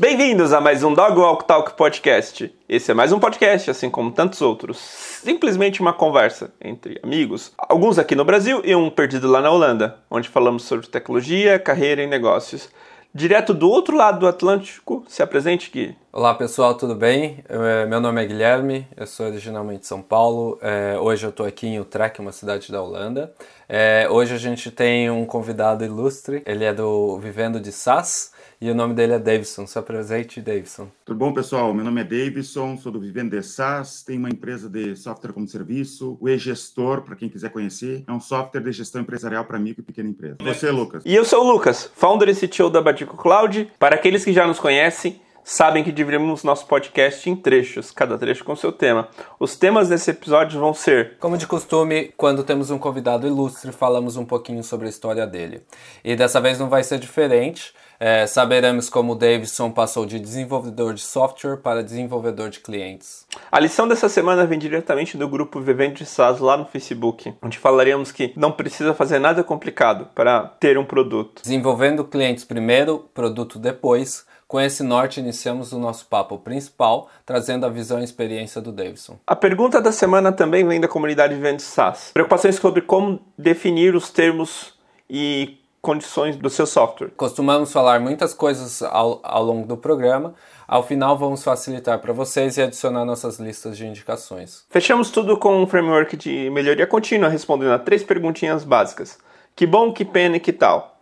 Bem-vindos a mais um Dog Walk Talk Podcast. Esse é mais um podcast, assim como tantos outros. Simplesmente uma conversa entre amigos, alguns aqui no Brasil e um perdido lá na Holanda, onde falamos sobre tecnologia, carreira e negócios. Direto do outro lado do Atlântico, se apresente, Gui. Olá pessoal, tudo bem? Eu, meu nome é Guilherme, eu sou originalmente de São Paulo. É, hoje eu estou aqui em Utrecht, uma cidade da Holanda. É, hoje a gente tem um convidado ilustre, ele é do Vivendo de SaaS e o nome dele é Davidson. Se apresente, Davidson. Tudo bom, pessoal? Meu nome é Davidson, sou do Vivendo de SaaS, tenho uma empresa de software como serviço, o e-gestor, para quem quiser conhecer, é um software de gestão empresarial para micro e pequena empresa. Você, Lucas? E eu sou o Lucas, founder e CTO da Batico Cloud. Para aqueles que já nos conhecem, sabem que dividimos nosso podcast em trechos, cada trecho com seu tema. Os temas desse episódio vão ser. Como de costume, quando temos um convidado ilustre, falamos um pouquinho sobre a história dele. E dessa vez não vai ser diferente. É, saberemos como o Davidson passou de desenvolvedor de software para desenvolvedor de clientes. A lição dessa semana vem diretamente do grupo Vivendo de SaaS lá no Facebook, onde falaremos que não precisa fazer nada complicado para ter um produto. Desenvolvendo clientes primeiro, produto depois. Com esse norte, iniciamos o nosso papo principal, trazendo a visão e experiência do Davidson. A pergunta da semana também vem da comunidade Vivendo de SaaS. Preocupações sobre como definir os termos e condições do seu software. Costumamos falar muitas coisas ao, ao longo do programa. Ao final, vamos facilitar para vocês e adicionar nossas listas de indicações. Fechamos tudo com um framework de melhoria contínua, respondendo a três perguntinhas básicas: que bom, que pena e que tal.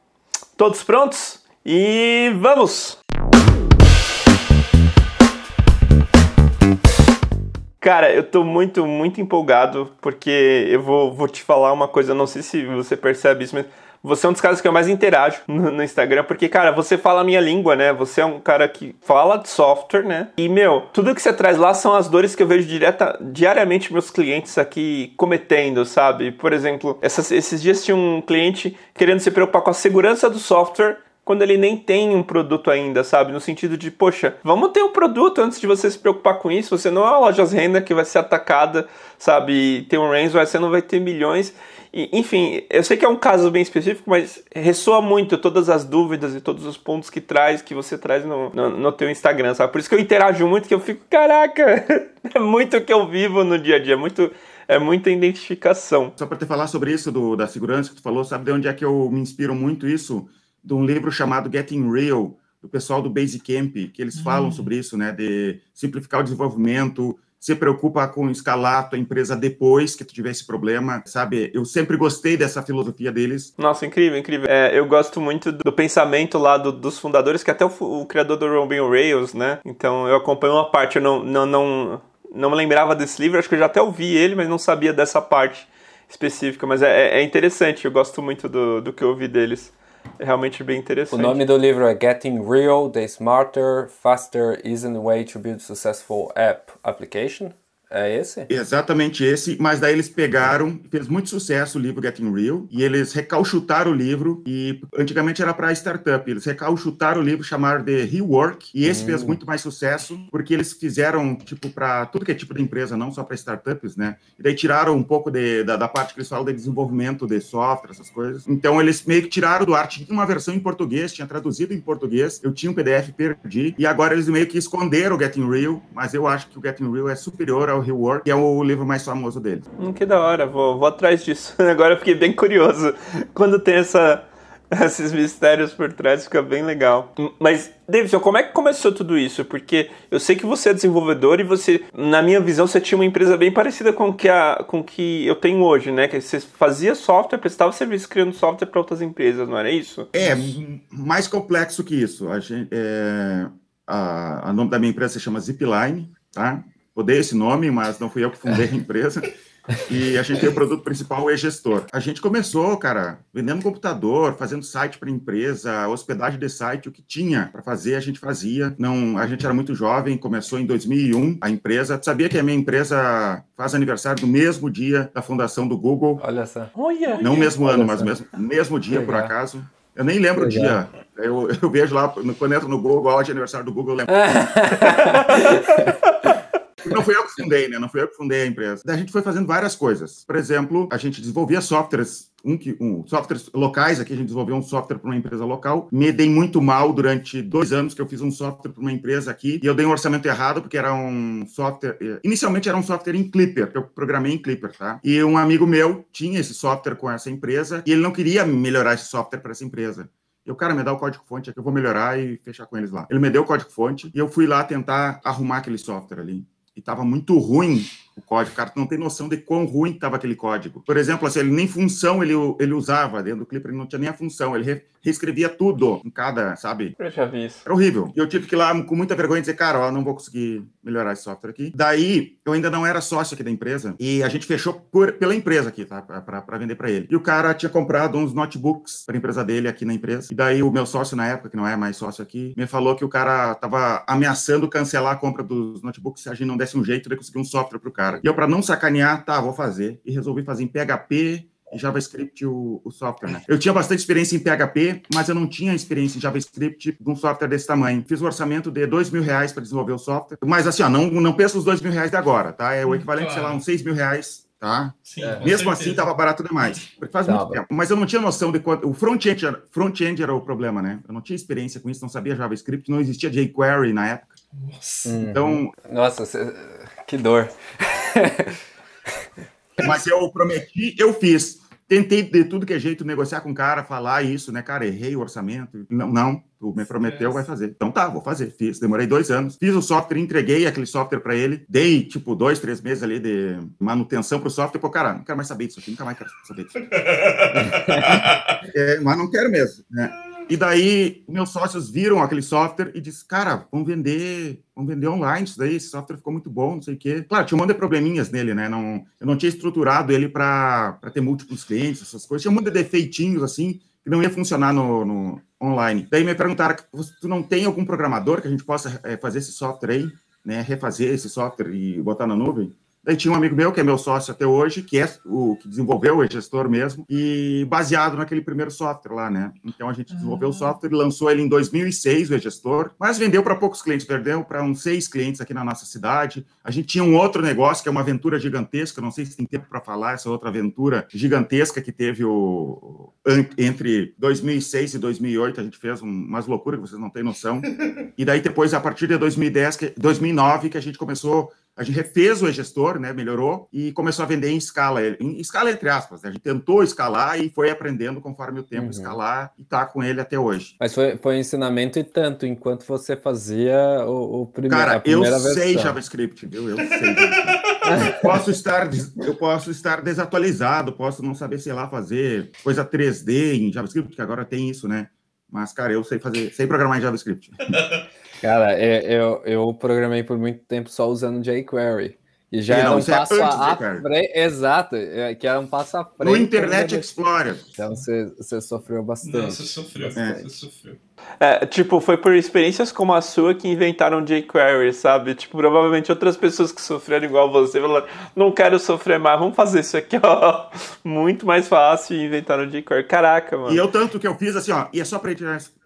Todos prontos? E vamos! Cara, eu tô muito, muito empolgado porque eu vou, vou te falar uma coisa, não sei se você percebe isso, mas você é um dos caras que eu mais interajo no, Instagram, porque, cara, você fala a minha língua, né? Você é um cara que fala de software, né? E, meu, tudo que você traz lá são as dores que eu vejo direta, diariamente meus clientes aqui cometendo, sabe? Por exemplo, essas, esses dias tinha um cliente querendo se preocupar com a segurança do software quando ele nem tem um produto ainda, sabe? No sentido de, poxa, vamos ter um produto antes de você se preocupar com isso. Você não é uma loja renda que vai ser atacada, sabe? Tem um ransomware, você não vai ter milhões. E, enfim, eu sei que é um caso bem específico, mas ressoa muito todas as dúvidas e todos os pontos que traz, que você traz no, no, no teu Instagram, sabe? Por isso que eu interajo muito, que eu fico, caraca, é muito o que eu vivo no dia a dia, é muito é muita identificação. Só para te falar sobre isso do, da segurança que tu falou, sabe de onde é que eu me inspiro muito isso? De um livro chamado Getting Real, do pessoal do Basecamp, que eles falam hum. sobre isso, né? De simplificar o desenvolvimento, se preocupa com escalar a tua empresa depois que tu tiver esse problema, sabe? Eu sempre gostei dessa filosofia deles. Nossa, incrível, incrível. É, eu gosto muito do pensamento lá do, dos fundadores, que até o, o criador do Ruby on Rails, né? Então eu acompanho uma parte, eu não, não, não, não me lembrava desse livro, acho que eu já até ouvi ele, mas não sabia dessa parte específica. Mas é, é interessante, eu gosto muito do, do que eu ouvi deles. Realmente bem interessante. O nome do livro é Getting Real: The Smarter, Faster, Easy Way to Build Successful App Application. É esse? Exatamente esse, mas daí eles pegaram, fez muito sucesso o livro Getting Real, e eles recalchutaram o livro, e antigamente era para startup, eles recalchutaram o livro, chamaram de Rework, e esse hum. fez muito mais sucesso, porque eles fizeram, tipo, para tudo que é tipo de empresa, não só para startups, né? E daí tiraram um pouco de, da, da, parte que eles falam de desenvolvimento de software, essas coisas. Então eles meio que tiraram do ar, tinha uma versão em português, tinha traduzido em português, eu tinha um PDF, perdi, e agora eles meio que esconderam o Getting Real, mas eu acho que o Getting Real é superior ao Rework, que é o livro mais famoso dele. Hum, que da hora, vou, vou atrás disso. Agora eu fiquei bem curioso. Quando tem essa, esses mistérios por trás, fica bem legal. Mas, Davidson, como é que começou tudo isso? Porque eu sei que você é desenvolvedor e você, na minha visão, você tinha uma empresa bem parecida com que a com que eu tenho hoje, né? Que você fazia software, prestava serviço criando software para outras empresas, não era isso? É, mais complexo que isso. A, gente, é, a, a nome da minha empresa se chama Zipline, tá? Odeio esse nome, mas não fui eu que fundei a empresa. E a gente tem o produto principal, o e-gestor. A gente começou, cara, vendendo computador, fazendo site para empresa, hospedagem de site, o que tinha para fazer, a gente fazia. Não, a gente era muito jovem, começou em 2001 a empresa. Sabia que a minha empresa faz aniversário no mesmo dia da fundação do Google. Olha só. Olha. Não o mesmo ano, mas mesmo mesmo dia, por acaso. Eu nem lembro o dia. Eu, eu vejo lá, quando entro no Google, ó, de aniversário do Google, eu lembro. Não fui eu que fundei, né? Não fui eu que fundei a empresa. A gente foi fazendo várias coisas. Por exemplo, a gente desenvolvia softwares um, um, softwares locais, aqui a gente desenvolveu um software para uma empresa local. Me dei muito mal durante dois anos que eu fiz um software para uma empresa aqui e eu dei um orçamento errado porque era um software. Eh, inicialmente era um software em Clipper, que eu programei em Clipper, tá? E um amigo meu tinha esse software com essa empresa e ele não queria melhorar esse software para essa empresa. Eu, cara, me dá o código-fonte aqui, eu vou melhorar e fechar com eles lá. Ele me deu o código-fonte e eu fui lá tentar arrumar aquele software ali. E estava muito ruim o código. Cara, tu não tem noção de quão ruim estava aquele código. Por exemplo, assim, ele nem função ele, ele usava dentro do Clipper, ele não tinha nem a função. Ele re, reescrevia tudo em cada, sabe? Eu já vi isso. Era horrível. E eu tive que ir lá com muita vergonha dizer, cara, ó, não vou conseguir melhorar esse software aqui. Daí, eu ainda não era sócio aqui da empresa e a gente fechou por, pela empresa aqui, tá? Para vender para ele. E o cara tinha comprado uns notebooks para empresa dele aqui na empresa. E daí, o meu sócio na época, que não é mais sócio aqui, me falou que o cara tava ameaçando cancelar a compra dos notebooks se a gente não desse um jeito de conseguir um software pro cara. E eu, para não sacanear, tá, vou fazer. E resolvi fazer em PHP e JavaScript o, o, software, né? Eu tinha bastante experiência em PHP, mas eu não tinha experiência em JavaScript de um software desse tamanho. Fiz um orçamento de dois mil reais para desenvolver o software, mas assim, ó, não, não pensa os dois mil reais de agora, tá? É o equivalente, claro. sei lá, uns seis mil reais tá? Sim, é. Mesmo assim, estava barato demais. Porque faz muito tempo. Mas eu não tinha noção de quanto. O front-end era, front era o problema, né? Eu não tinha experiência com isso, não sabia JavaScript, não existia jQuery na época. Nossa. Então. Nossa, que dor. Mas eu prometi, eu fiz. Tentei de tudo que é jeito negociar com o cara, falar isso, né, cara? Errei o orçamento. Não, não, tu me prometeu, vai fazer. Então tá, vou fazer. Fiz, demorei dois anos. Fiz o software, entreguei aquele software para ele. Dei, tipo, dois, três meses ali de manutenção pro software. Pô, cara, não quero mais saber disso aqui, nunca mais quero saber disso. é, mas não quero mesmo, né? E daí, meus sócios viram aquele software e disse, cara, vamos vender, vamos vender online isso daí, esse software ficou muito bom, não sei o quê. Claro, tinha um monte de probleminhas nele, né? Não, eu não tinha estruturado ele para ter múltiplos clientes, essas coisas. Tinha um monte de defeitinhos, assim, que não ia funcionar no, no online. Daí me perguntaram, tu não tem algum programador que a gente possa é, fazer esse software aí, né? Refazer esse software e botar na nuvem? Daí tinha um amigo meu, que é meu sócio até hoje, que é o que desenvolveu, é gestor mesmo, e baseado naquele primeiro software lá, né? Então a gente desenvolveu o ah. software e lançou ele em 2006, o e-gestor, mas vendeu para poucos clientes, perdeu para uns seis clientes aqui na nossa cidade. A gente tinha um outro negócio, que é uma aventura gigantesca, não sei se tem tempo para falar, essa outra aventura gigantesca que teve o entre 2006 e 2008, a gente fez umas loucuras que vocês não têm noção. E daí depois, a partir de 2010, 2009, que a gente começou a gente refez o e-gestor, né, melhorou e começou a vender em escala, em escala entre aspas. Né? A gente tentou escalar e foi aprendendo conforme o tempo uhum. escalar e está com ele até hoje. Mas foi, foi ensinamento e tanto enquanto você fazia o, o primeiro. Cara, eu sei versão. JavaScript, viu? Eu sei. JavaScript. posso estar, eu posso estar desatualizado, posso não saber sei lá fazer coisa 3D em JavaScript, que agora tem isso, né? Mas, cara, eu sei fazer, sei programar em JavaScript. Cara, é, eu, eu programei por muito tempo só usando jQuery. E já e não, era um é passo é à frente. Exato, que era um passo à frente. No Internet Explorer. Então você, você sofreu bastante. Não, você sofreu. É. Você sofreu. É, tipo, foi por experiências como a sua que inventaram jQuery, sabe? Tipo, provavelmente outras pessoas que sofreram igual você falaram, não quero sofrer mais, vamos fazer isso aqui, ó. Muito mais fácil e inventaram jQuery. Caraca, mano. E eu tanto que eu fiz assim, ó, e é só para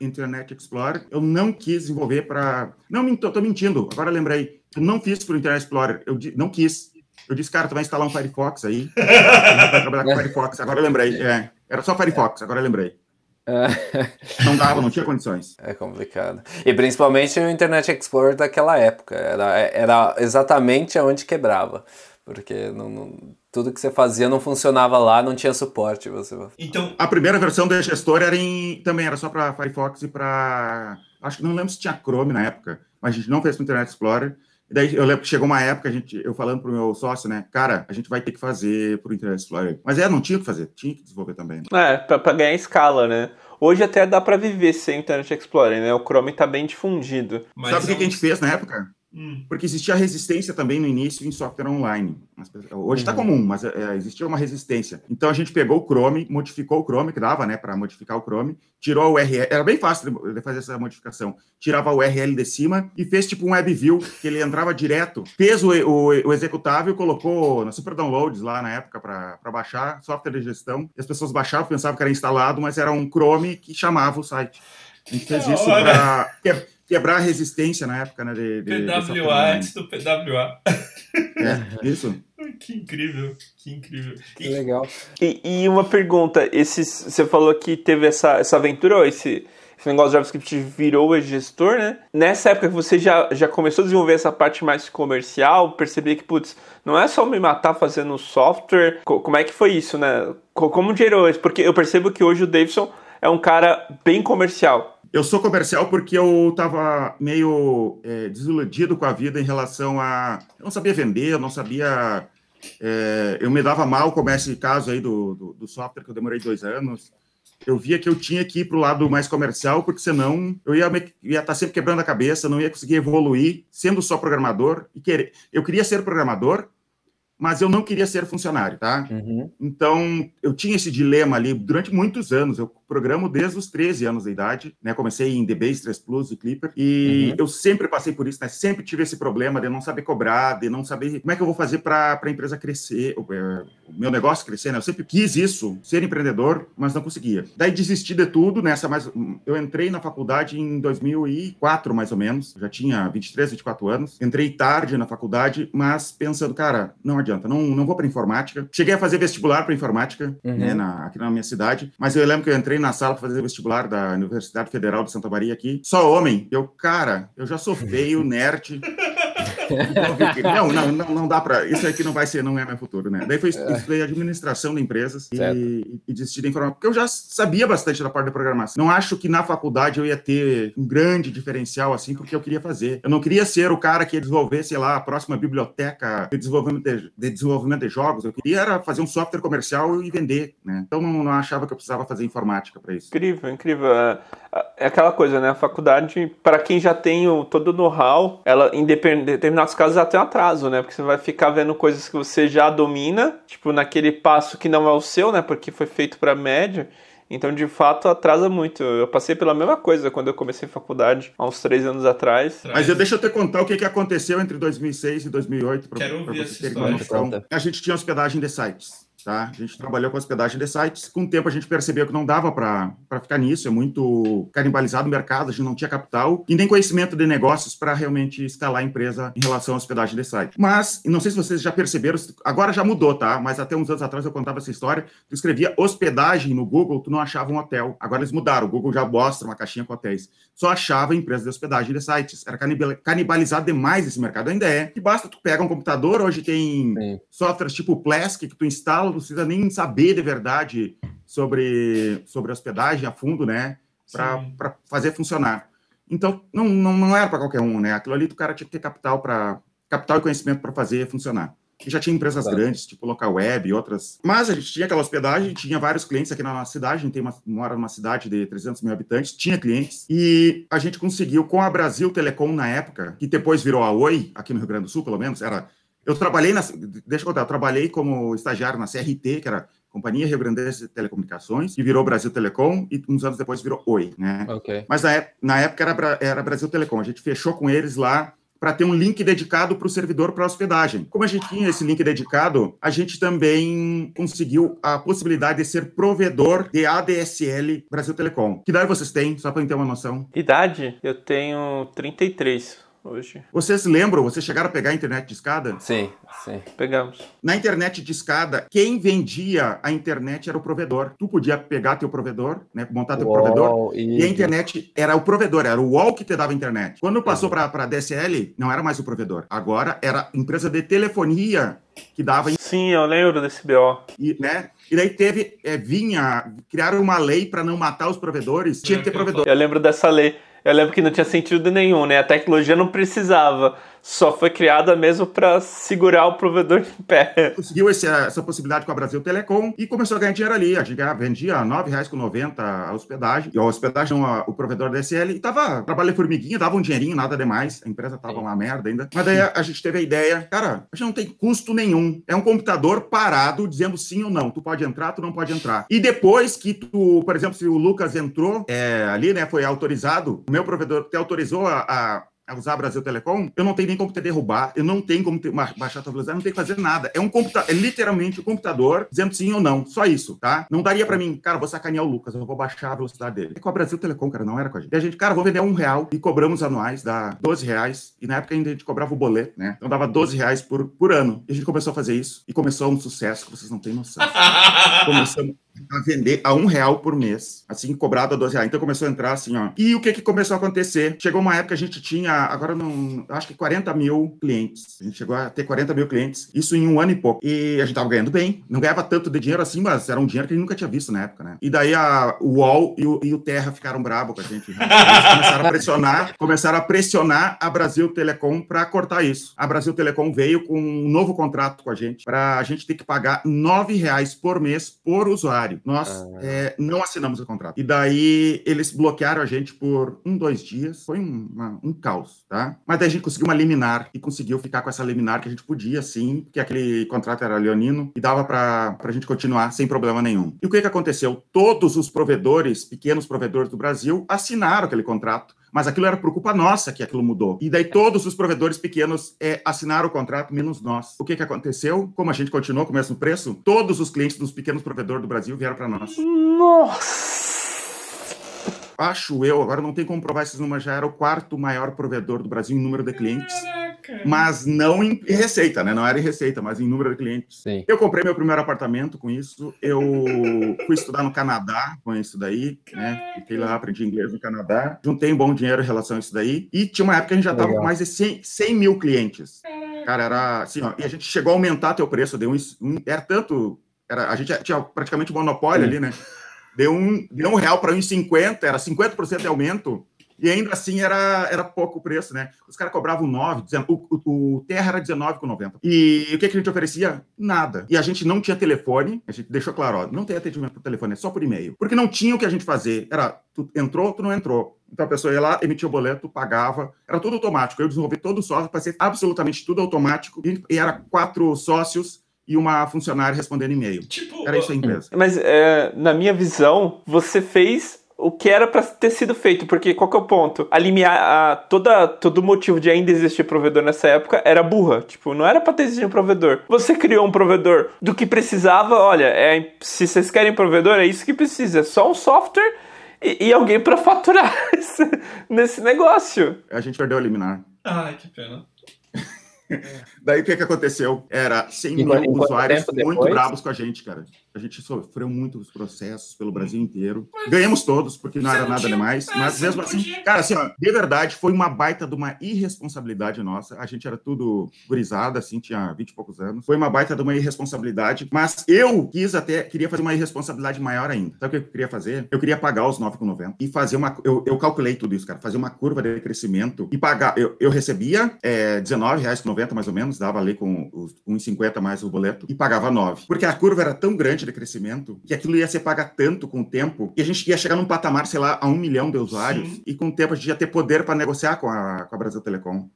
Internet Explorer, eu não quis desenvolver para... Não, tô, tô mentindo, agora lembrei eu não fiz para o Internet Explorer, eu não quis. Eu disse, cara, tu vai instalar um Firefox aí. vai trabalhar com Firefox. Agora eu lembrei. É, era só Firefox, agora eu lembrei. É. Não dava, não tinha condições. É complicado. E principalmente o Internet Explorer daquela época. Era, era exatamente onde quebrava. Porque não, não, tudo que você fazia não funcionava lá, não tinha suporte. Você... Então, a primeira versão do gestor era em, também era só para Firefox e para. Acho que não lembro se tinha Chrome na época, mas a gente não fez para Internet Explorer. E daí eu lembro que chegou uma época, a gente, eu falando pro meu sócio, né? Cara, a gente vai ter que fazer pro Internet Explorer. Mas é, não tinha que fazer, tinha que desenvolver também. É, pra, pra ganhar escala, né? Hoje até dá para viver sem Internet Explorer, né? O Chrome tá bem difundido. Mas Sabe o que, que a gente fez na época? Hum. Porque existia resistência também no início em software online. Hoje está uhum. comum, mas é, existia uma resistência. Então a gente pegou o Chrome, modificou o Chrome, que dava, né, para modificar o Chrome, tirou a URL, era bem fácil de fazer essa modificação. Tirava a URL de cima e fez tipo um WebView, que ele entrava direto, fez o, o, o executável, colocou na Super Downloads lá na época para baixar, software de gestão. E as pessoas baixavam, pensavam que era instalado, mas era um Chrome que chamava o site. A gente fez isso para quebrar a resistência na época, né? De, de, PWA antes do PWA. É, isso. Que incrível, que incrível. Que legal. E, e, uma pergunta, esses, você falou que teve essa, essa aventura, ou esse, esse negócio de JavaScript virou o gestor, né? Nessa época que você já, já começou a desenvolver essa parte mais comercial, perceber que, putz, não é só me matar fazendo software, como é que foi isso, né? Como gerou isso? Porque eu percebo que hoje o Davidson é um cara bem comercial. Eu sou comercial porque eu estava meio é, desiludido com a vida em relação a. Eu não sabia vender, eu não sabia. É, eu me dava mal como esse caso aí do, do, do, software que eu demorei dois anos. Eu via que eu tinha que ir para o lado mais comercial, porque senão eu ia estar tá sempre quebrando a cabeça, não ia conseguir evoluir sendo só programador. e querer. Eu queria ser programador, mas eu não queria ser funcionário, tá? Uhum. Então, eu tinha esse dilema ali durante muitos anos. Eu programo desde os 13 anos de idade, né? Comecei em DBase 3 Plus e Clipper, e uhum. eu sempre passei por isso, né? Sempre tive esse problema de não saber cobrar, de não saber como é que eu vou fazer para a empresa crescer, o, é, o, meu negócio crescer, né? Eu sempre quis isso, ser empreendedor, mas não conseguia. Daí desisti de tudo nessa mais. Eu entrei na faculdade em 2004, mais ou menos, já tinha 23, 24 anos. Entrei tarde na faculdade, mas pensando, cara, não adianta adianta, não, não vou para informática. Cheguei a fazer vestibular para informática uhum. né, na, aqui na minha cidade, mas eu lembro que eu entrei na sala para fazer vestibular da Universidade Federal de Santa Maria aqui, só homem. Eu, cara, eu já sou feio, nerd. Não, não, não, não dá para. Isso aqui não vai ser, não é meu futuro, né? Daí foi é. estudei administração de empresas e, e desisti da informática, porque eu já sabia bastante da parte da programação. Não acho que na faculdade eu ia ter um grande diferencial assim, porque eu queria fazer. Eu não queria ser o cara que ia desenvolver, sei lá, a próxima biblioteca de desenvolvimento de, de desenvolvimento de jogos. Eu queria era fazer um software comercial e vender, né? Então não, não achava que eu precisava fazer informática para isso. Incrível, incrível. É, é aquela coisa, né? A faculdade, para quem já tem o, todo o know-how, ela, em determinados casos, até um atraso, né? Porque você vai ficar vendo coisas que você já domina, tipo, naquele passo que não é o seu, né? Porque foi feito para média. Então, de fato, atrasa muito. Eu passei pela mesma coisa quando eu comecei faculdade, há uns três anos atrás. Mas eu, deixa eu te contar o que, que aconteceu entre 2006 e 2008, para você ter uma noção. A gente tinha hospedagem de sites. Tá? A gente trabalhou com hospedagem de sites. Com o tempo, a gente percebeu que não dava para ficar nisso, é muito canibalizado o mercado, a gente não tinha capital e nem conhecimento de negócios para realmente escalar a empresa em relação à hospedagem de site. Mas, não sei se vocês já perceberam, agora já mudou, tá? Mas até uns anos atrás eu contava essa história. Tu escrevia hospedagem no Google, tu não achava um hotel. Agora eles mudaram, o Google já mostra uma caixinha com hotéis. Só achava empresa de hospedagem de sites. Era canibalizado demais esse mercado, ainda é. Que basta tu pega um computador, hoje tem Sim. softwares tipo Plesk que tu instala não precisa nem saber de verdade sobre, sobre hospedagem a fundo, né? Para fazer funcionar. Então, não, não, não era para qualquer um, né? Aquilo ali o cara tinha que ter capital para capital e conhecimento para fazer funcionar. E já tinha empresas claro. grandes, tipo Local Web e outras. Mas a gente tinha aquela hospedagem, tinha vários clientes aqui na nossa cidade, a gente tem uma, mora numa cidade de 300 mil habitantes, tinha clientes, e a gente conseguiu, com a Brasil Telecom na época, que depois virou a Oi, aqui no Rio Grande do Sul, pelo menos, era eu trabalhei na. Deixa eu contar, eu trabalhei como estagiário na CRT, que era Companhia Rio Grande de Telecomunicações, que virou Brasil Telecom e uns anos depois virou Oi, né? Okay. Mas na, na época era, era Brasil Telecom. A gente fechou com eles lá para ter um link dedicado para o servidor para hospedagem. Como a gente tinha esse link dedicado, a gente também conseguiu a possibilidade de ser provedor de ADSL Brasil Telecom. Que idade vocês têm, só para ter uma noção? Idade? Eu tenho 33 hoje. Vocês lembram? Vocês chegaram a pegar a internet de escada? Sim, sim. Pegamos. Na internet de escada, quem vendia a internet era o provedor. Tu podia pegar teu provedor, né, montar teu Uou, provedor, e... e... a internet era o provedor, era o UOL que te dava a internet. Quando passou uhum. para a DSL, não era mais o provedor. Agora era a empresa de telefonia que dava. Sim, eu lembro desse BO. E, né? E daí teve, é, vinha, criaram uma lei para não matar os provedores, tinha que ter provedor. Eu lembro dessa lei. Eu lembro que não tinha sentido nenhum, né? A tecnologia não precisava só foi criada mesmo para segurar o provedor em pé. Conseguiu essa possibilidade com a Brasil Telecom e começou a ganhar dinheiro ali. A gente vendia R$ 9,90 a hospedagem, e a hospedagem, o provedor da SL, e tava, trabalhei formiguinha, dava um dinheirinho, nada demais. A empresa tava Sim. uma merda ainda. Mas daí a, a, gente teve a ideia, cara, a gente não tem custo nenhum. É um computador parado dizendo sim ou não. Tu pode entrar, tu não pode entrar. E depois que tu, por exemplo, se o Lucas entrou é, ali, né, foi autorizado, o meu provedor te autorizou a, a a usar Brasil Telecom, eu não tenho nem como te derrubar, eu não tenho como te, baixar a tua velocidade, não tenho que fazer nada. É um computador, é literalmente um computador dizendo sim ou não, só isso, tá? Não daria para mim, cara, vou sacanear o Lucas, eu vou baixar a velocidade dele. É com a Brasil Telecom, cara, não era com a gente. E a gente, cara, vou vender um real e cobramos anuais, dá 12 reais. E na época ainda a gente cobrava o boleto, né? Então dava 12 reais por, por ano. E a gente começou a fazer isso e começou um sucesso que vocês não têm noção. Começamos a vender a um real por mês, assim, cobrado a 12 reais. Então começou a entrar assim, ó. E o que que começou a acontecer? Chegou uma época que a gente tinha, agora não, acho que 40 mil clientes. A gente chegou a ter 40 mil clientes, isso em um ano e pouco. E a gente tava ganhando bem, não ganhava tanto de dinheiro assim, mas era um dinheiro que a gente nunca tinha visto na época, né? E daí a, UOL e o, e o Terra ficaram bravos com a gente. Né? Começaram a pressionar, começaram a pressionar a Brasil Telecom para cortar isso. A Brasil Telecom veio com um novo contrato com a gente, para a gente ter que pagar 9 reais por mês por usuário. Nós ah. é, não assinamos o contrato. E daí eles bloquearam a gente por um, dois dias. Foi um, uma, um caos, tá? Mas daí a gente conseguiu uma liminar e conseguiu ficar com essa liminar que a gente podia, sim, porque aquele contrato era leonino e dava para a gente continuar sem problema nenhum. E o que, que aconteceu? Todos os provedores, pequenos provedores do Brasil, assinaram aquele contrato mas aquilo era por culpa nossa que aquilo mudou. E daí todos os provedores pequenos é, assinaram o contrato, menos nós. O que, que aconteceu? Como a gente continuou com o mesmo preço, todos os clientes dos pequenos provedores do Brasil vieram para nós. Nossa! Acho eu, agora não tem como provar esses números, já era o quarto maior provedor do Brasil em número de clientes mas não em receita, né? Não era em receita, mas em número de clientes. Sim. Eu comprei meu primeiro apartamento com isso. Eu fui estudar no Canadá com isso daí, né? Fiquei lá, aprendi inglês no Canadá. Juntei um bom dinheiro em relação a isso daí. E tinha uma época que a gente já estava com mais de 100, 100 mil clientes. Cara, era assim, ó, e a gente chegou a aumentar teu preço. Deu um, um era tanto. Era, a gente tinha praticamente um monopólio Sim. ali, né? Deu um, deu um real para 1,50, era 50% de aumento. E ainda assim era, era pouco o preço, né? Os caras cobravam 9, o, o, o terra era 19,90. E o que, que a gente oferecia? Nada. E a gente não tinha telefone, a gente deixou claro, ó, não tem atendimento por telefone, é só por e-mail. Porque não tinha o que a gente fazer. Era, tu entrou, tu não entrou. Então a pessoa ia lá, emitia o boleto, pagava, era tudo automático. Eu desenvolvi todo o software para ser absolutamente tudo automático. E, e era quatro sócios e uma funcionária respondendo e-mail. Tipo, era isso a empresa. Mas é, na minha visão, você fez o que era para ter sido feito, porque qual que é o ponto? A limiar, a, toda, todo o motivo de ainda existir provedor nessa época era burra. Tipo, não era para ter existido um provedor. Você criou um provedor do que precisava, olha, é, se vocês querem provedor, é isso que precisa. É só um software e, e alguém para faturar esse, nesse negócio. A gente perdeu a liminar. Ai, que pena. Daí o que, que aconteceu? Era 100 mil usuários muito bravos com a gente, cara. A gente sofreu muitos processos pelo Brasil inteiro. Ganhamos todos, porque não era nada demais. Mas mesmo assim, cara, assim, ó, de verdade, foi uma baita de uma irresponsabilidade nossa. A gente era tudo gurizada, assim, tinha 20 e poucos anos. Foi uma baita de uma irresponsabilidade. Mas eu quis até, queria fazer uma irresponsabilidade maior ainda. Sabe o que eu queria fazer? Eu queria pagar os 9,90 e fazer uma. Eu, eu calculei tudo isso, cara. Fazer uma curva de crescimento e pagar. Eu, eu recebia é, R$19,90 mais ou menos, dava ali com os 1,50 mais o boleto e pagava 9. Porque a curva era tão grande de crescimento, que aquilo ia ser pagar tanto com o tempo, que a gente ia chegar num patamar, sei lá, a um milhão de usuários, Sim. e com o tempo a gente ia ter poder para negociar com a, com a Brasil Telecom.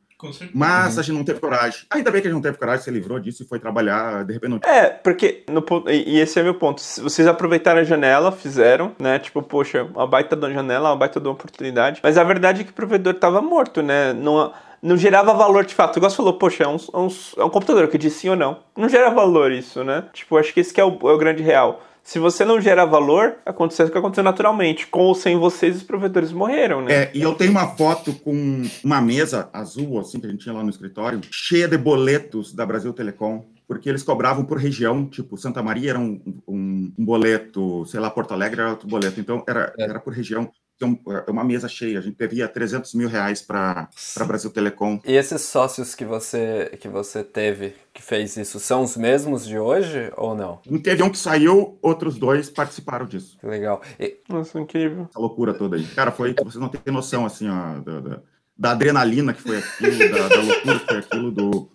Mas a gente não teve coragem. Ainda bem que a gente não teve coragem, se livrou disso e foi trabalhar de repente. É, porque, no, e esse é meu ponto. Vocês aproveitaram a janela, fizeram, né? Tipo, poxa, uma baita uma janela, uma baita uma oportunidade. Mas a verdade é que o provedor tava morto, né? Não, não gerava valor de fato. Igual você falou, poxa, é um, é um, é um computador que diz sim ou não. Não gera valor isso, né? Tipo, acho que esse que é o, é o grande real. Se você não gera valor, acontece o que aconteceu naturalmente. Com ou sem vocês, os provedores morreram, né? É, e eu tenho uma foto com uma mesa azul, assim, que a gente tinha lá no escritório, cheia de boletos da Brasil Telecom porque eles cobravam por região, tipo, Santa Maria era um, um, um, boleto, sei lá, Porto Alegre era outro boleto, então era, é. era por região. Então, é uma mesa cheia, a gente devia 300 mil reais para Brasil Telecom. E esses sócios que você, que você teve, que fez isso, são os mesmos de hoje ou não? Não teve um que saiu, outros dois participaram disso. Que legal. E... Nossa, incrível. Essa loucura toda aí. Cara, foi, vocês não têm noção, assim, ó, da, da, da adrenalina que foi aquilo, da, da loucura que foi aquilo, do,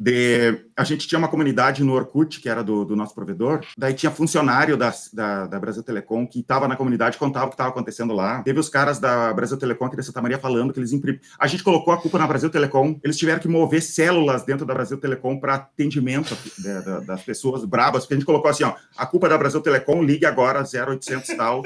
de, a gente tinha uma comunidade no Orkut, que era do, do nosso provedor, daí tinha funcionário da, da, da Brasil Telecom que estava na comunidade, contava o que estava acontecendo lá. Teve os caras da Brasil Telecom aqui de Santa Maria falando que eles imprimem. A gente colocou a culpa na Brasil Telecom, eles tiveram que mover células dentro da Brasil Telecom para atendimento das pessoas brabas, porque a gente colocou assim, ó, a culpa da Brasil Telecom, ligue agora 0800 tal,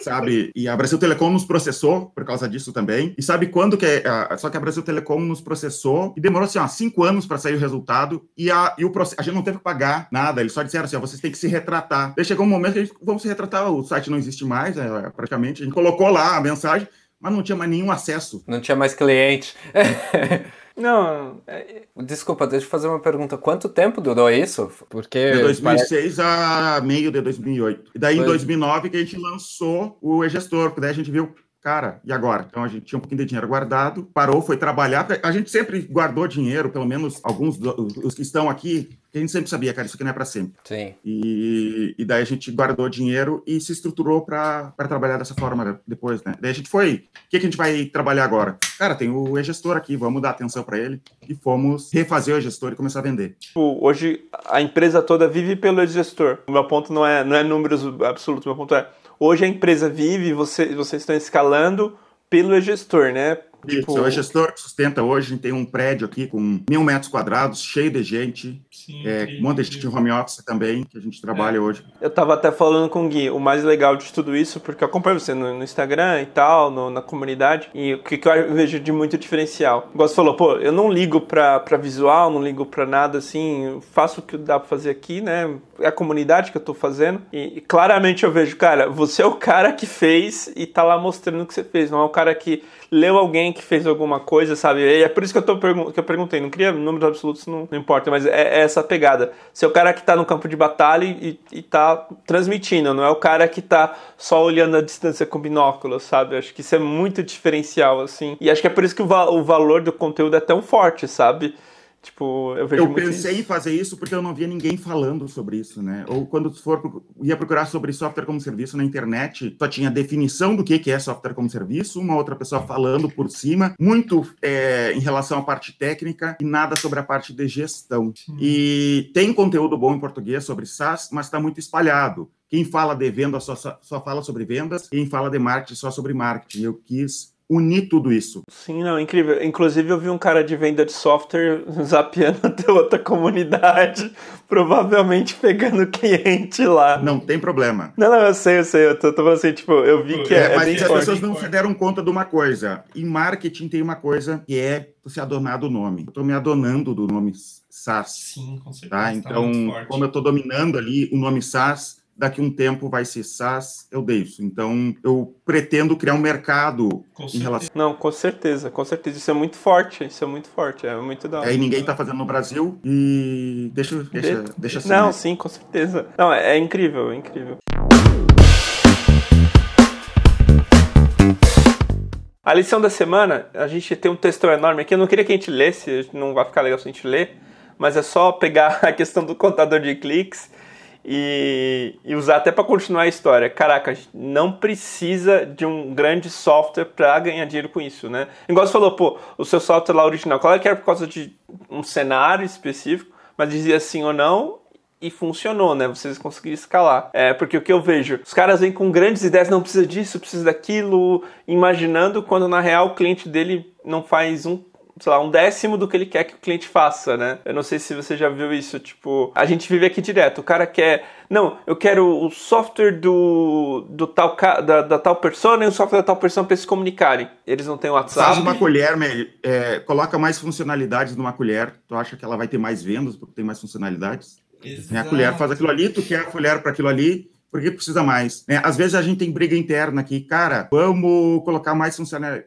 sabe? E a Brasil Telecom nos processou por causa disso também. E sabe quando que é, só que a Brasil Telecom nos processou e demorou assim, ó, cinco anos para sair o resultado e a, e o a gente não teve que pagar nada. Eles só disseram assim, ó, vocês têm que se retratar. Daí chegou um momento que a gente, vamos se retratar, o site não existe mais, é, praticamente. A gente colocou lá a mensagem, mas não tinha mais nenhum acesso. Não tinha mais cliente. Não. É... Desculpa, deixa eu fazer uma pergunta. Quanto tempo durou isso? Porque. De 2006 parece... a meio de 2008. E daí, Foi. em 2009, que a gente lançou o e-gestor, porque daí a gente viu cara, e agora? Então a gente tinha um pouquinho de dinheiro guardado, parou, foi trabalhar. A gente sempre guardou dinheiro, pelo menos alguns dos que estão aqui, que a gente sempre sabia, cara, isso aqui não é para sempre. Sim. E, e daí a gente guardou dinheiro e se estruturou para trabalhar dessa forma depois, né? Daí a gente foi, o que, que a gente vai trabalhar agora? Cara, tem o e-gestor aqui, vamos dar atenção para ele e fomos refazer o e-gestor e começar a vender. Tipo, hoje a empresa toda vive pelo e-gestor. O meu ponto não é, não é números absolutos, o meu ponto é Hoje a empresa vive, você, vocês estão escalando pelo gestor, né? Isso, tipo... o gestor que sustenta hoje, a gente tem um prédio aqui com mil metros quadrados, cheio de gente, Sim, é, um monte de gente de home office também, que a gente trabalha é. hoje. Eu tava até falando com o Gui, o mais legal de tudo isso, porque eu acompanho você no, no Instagram e tal, no, na comunidade, e o que, que, eu vejo de muito diferencial. Igual você falou, pô, eu não ligo pra, pra visual, não ligo pra nada assim, faço o que dá pra fazer aqui, né? É a comunidade que eu tô fazendo, e, e claramente eu vejo, cara, você é o cara que fez e tá lá mostrando o que você fez, não é o cara que leu alguém que fez alguma coisa, sabe? E é por isso que eu, tô pergun que eu perguntei, não queria números absolutos, não, não importa, mas é, é, essa pegada. Ser o cara que tá no campo de batalha e, e tá transmitindo, não é o cara que tá só olhando a distância com binóculos, sabe? Acho que isso é muito diferencial, assim. E acho que é por isso que o, va o valor do conteúdo é tão forte, sabe? Tipo, eu vejo Eu pensei isso. em fazer isso porque eu não via ninguém falando sobre isso, né? Ou quando for ia procurar sobre software como serviço na internet, só tinha definição do que é software como serviço, uma outra pessoa falando por cima, muito é, em relação à parte técnica e nada sobre a parte de gestão. Sim. E tem conteúdo bom em português sobre SaaS, mas está muito espalhado. Quem fala de venda só, só fala sobre vendas, quem fala de marketing só sobre marketing. Eu quis unir tudo isso. Sim, não, incrível. Inclusive, eu vi um cara de venda de software zapeando até outra comunidade, provavelmente pegando cliente lá. Não tem problema. Não, não, eu sei, eu sei. Eu tô, tô falando assim, tipo, eu vi que é. é mas as forte. pessoas não se deram conta de uma coisa. Em marketing tem uma coisa que é você adonar do nome. Eu tô me adonando do nome SaaS. Sim, com certeza. Tá? tá então, tá como eu tô dominando ali o nome SaaS, daqui um tempo vai ser SaaS, eu deixo. Então, eu pretendo criar um mercado com em relação... Não, com certeza, com certeza. Isso é muito forte, isso é muito forte, é muito da Aí ninguém está fazendo no Brasil e deixa, deixa, de... deixa assim. Não, né? sim, com certeza. Não, é, é incrível, é incrível. A lição da semana, a gente tem um texto enorme aqui. Eu não queria que a gente lesse, não vai ficar legal se a gente ler, mas é só pegar a questão do contador de cliques e, e usar até para continuar a história. Caraca, não precisa de um grande software para ganhar dinheiro com isso, né? Igual você falou, pô, o seu software lá original, claro que era por causa de um cenário específico, mas dizia sim ou não e funcionou, né? Vocês conseguiram escalar. É, porque o que eu vejo, os caras vêm com grandes ideias, não precisa disso, precisa daquilo, imaginando quando na real o cliente dele não faz um sei lá, um décimo do que ele quer que o cliente faça, né? Eu não sei se você já viu isso, tipo, a gente vive aqui direto, o cara quer, não, eu quero o software do, do tal, da, da tal persona e o software da tal persona para se comunicarem. Eles não têm WhatsApp. Faz uma colher, é, coloca mais funcionalidades numa colher, tu acha que ela vai ter mais vendas porque tem mais funcionalidades? Exato. A colher faz aquilo ali, tu quer a colher para aquilo ali, porque precisa mais. Né? Às vezes a gente tem briga interna aqui, cara, vamos colocar mais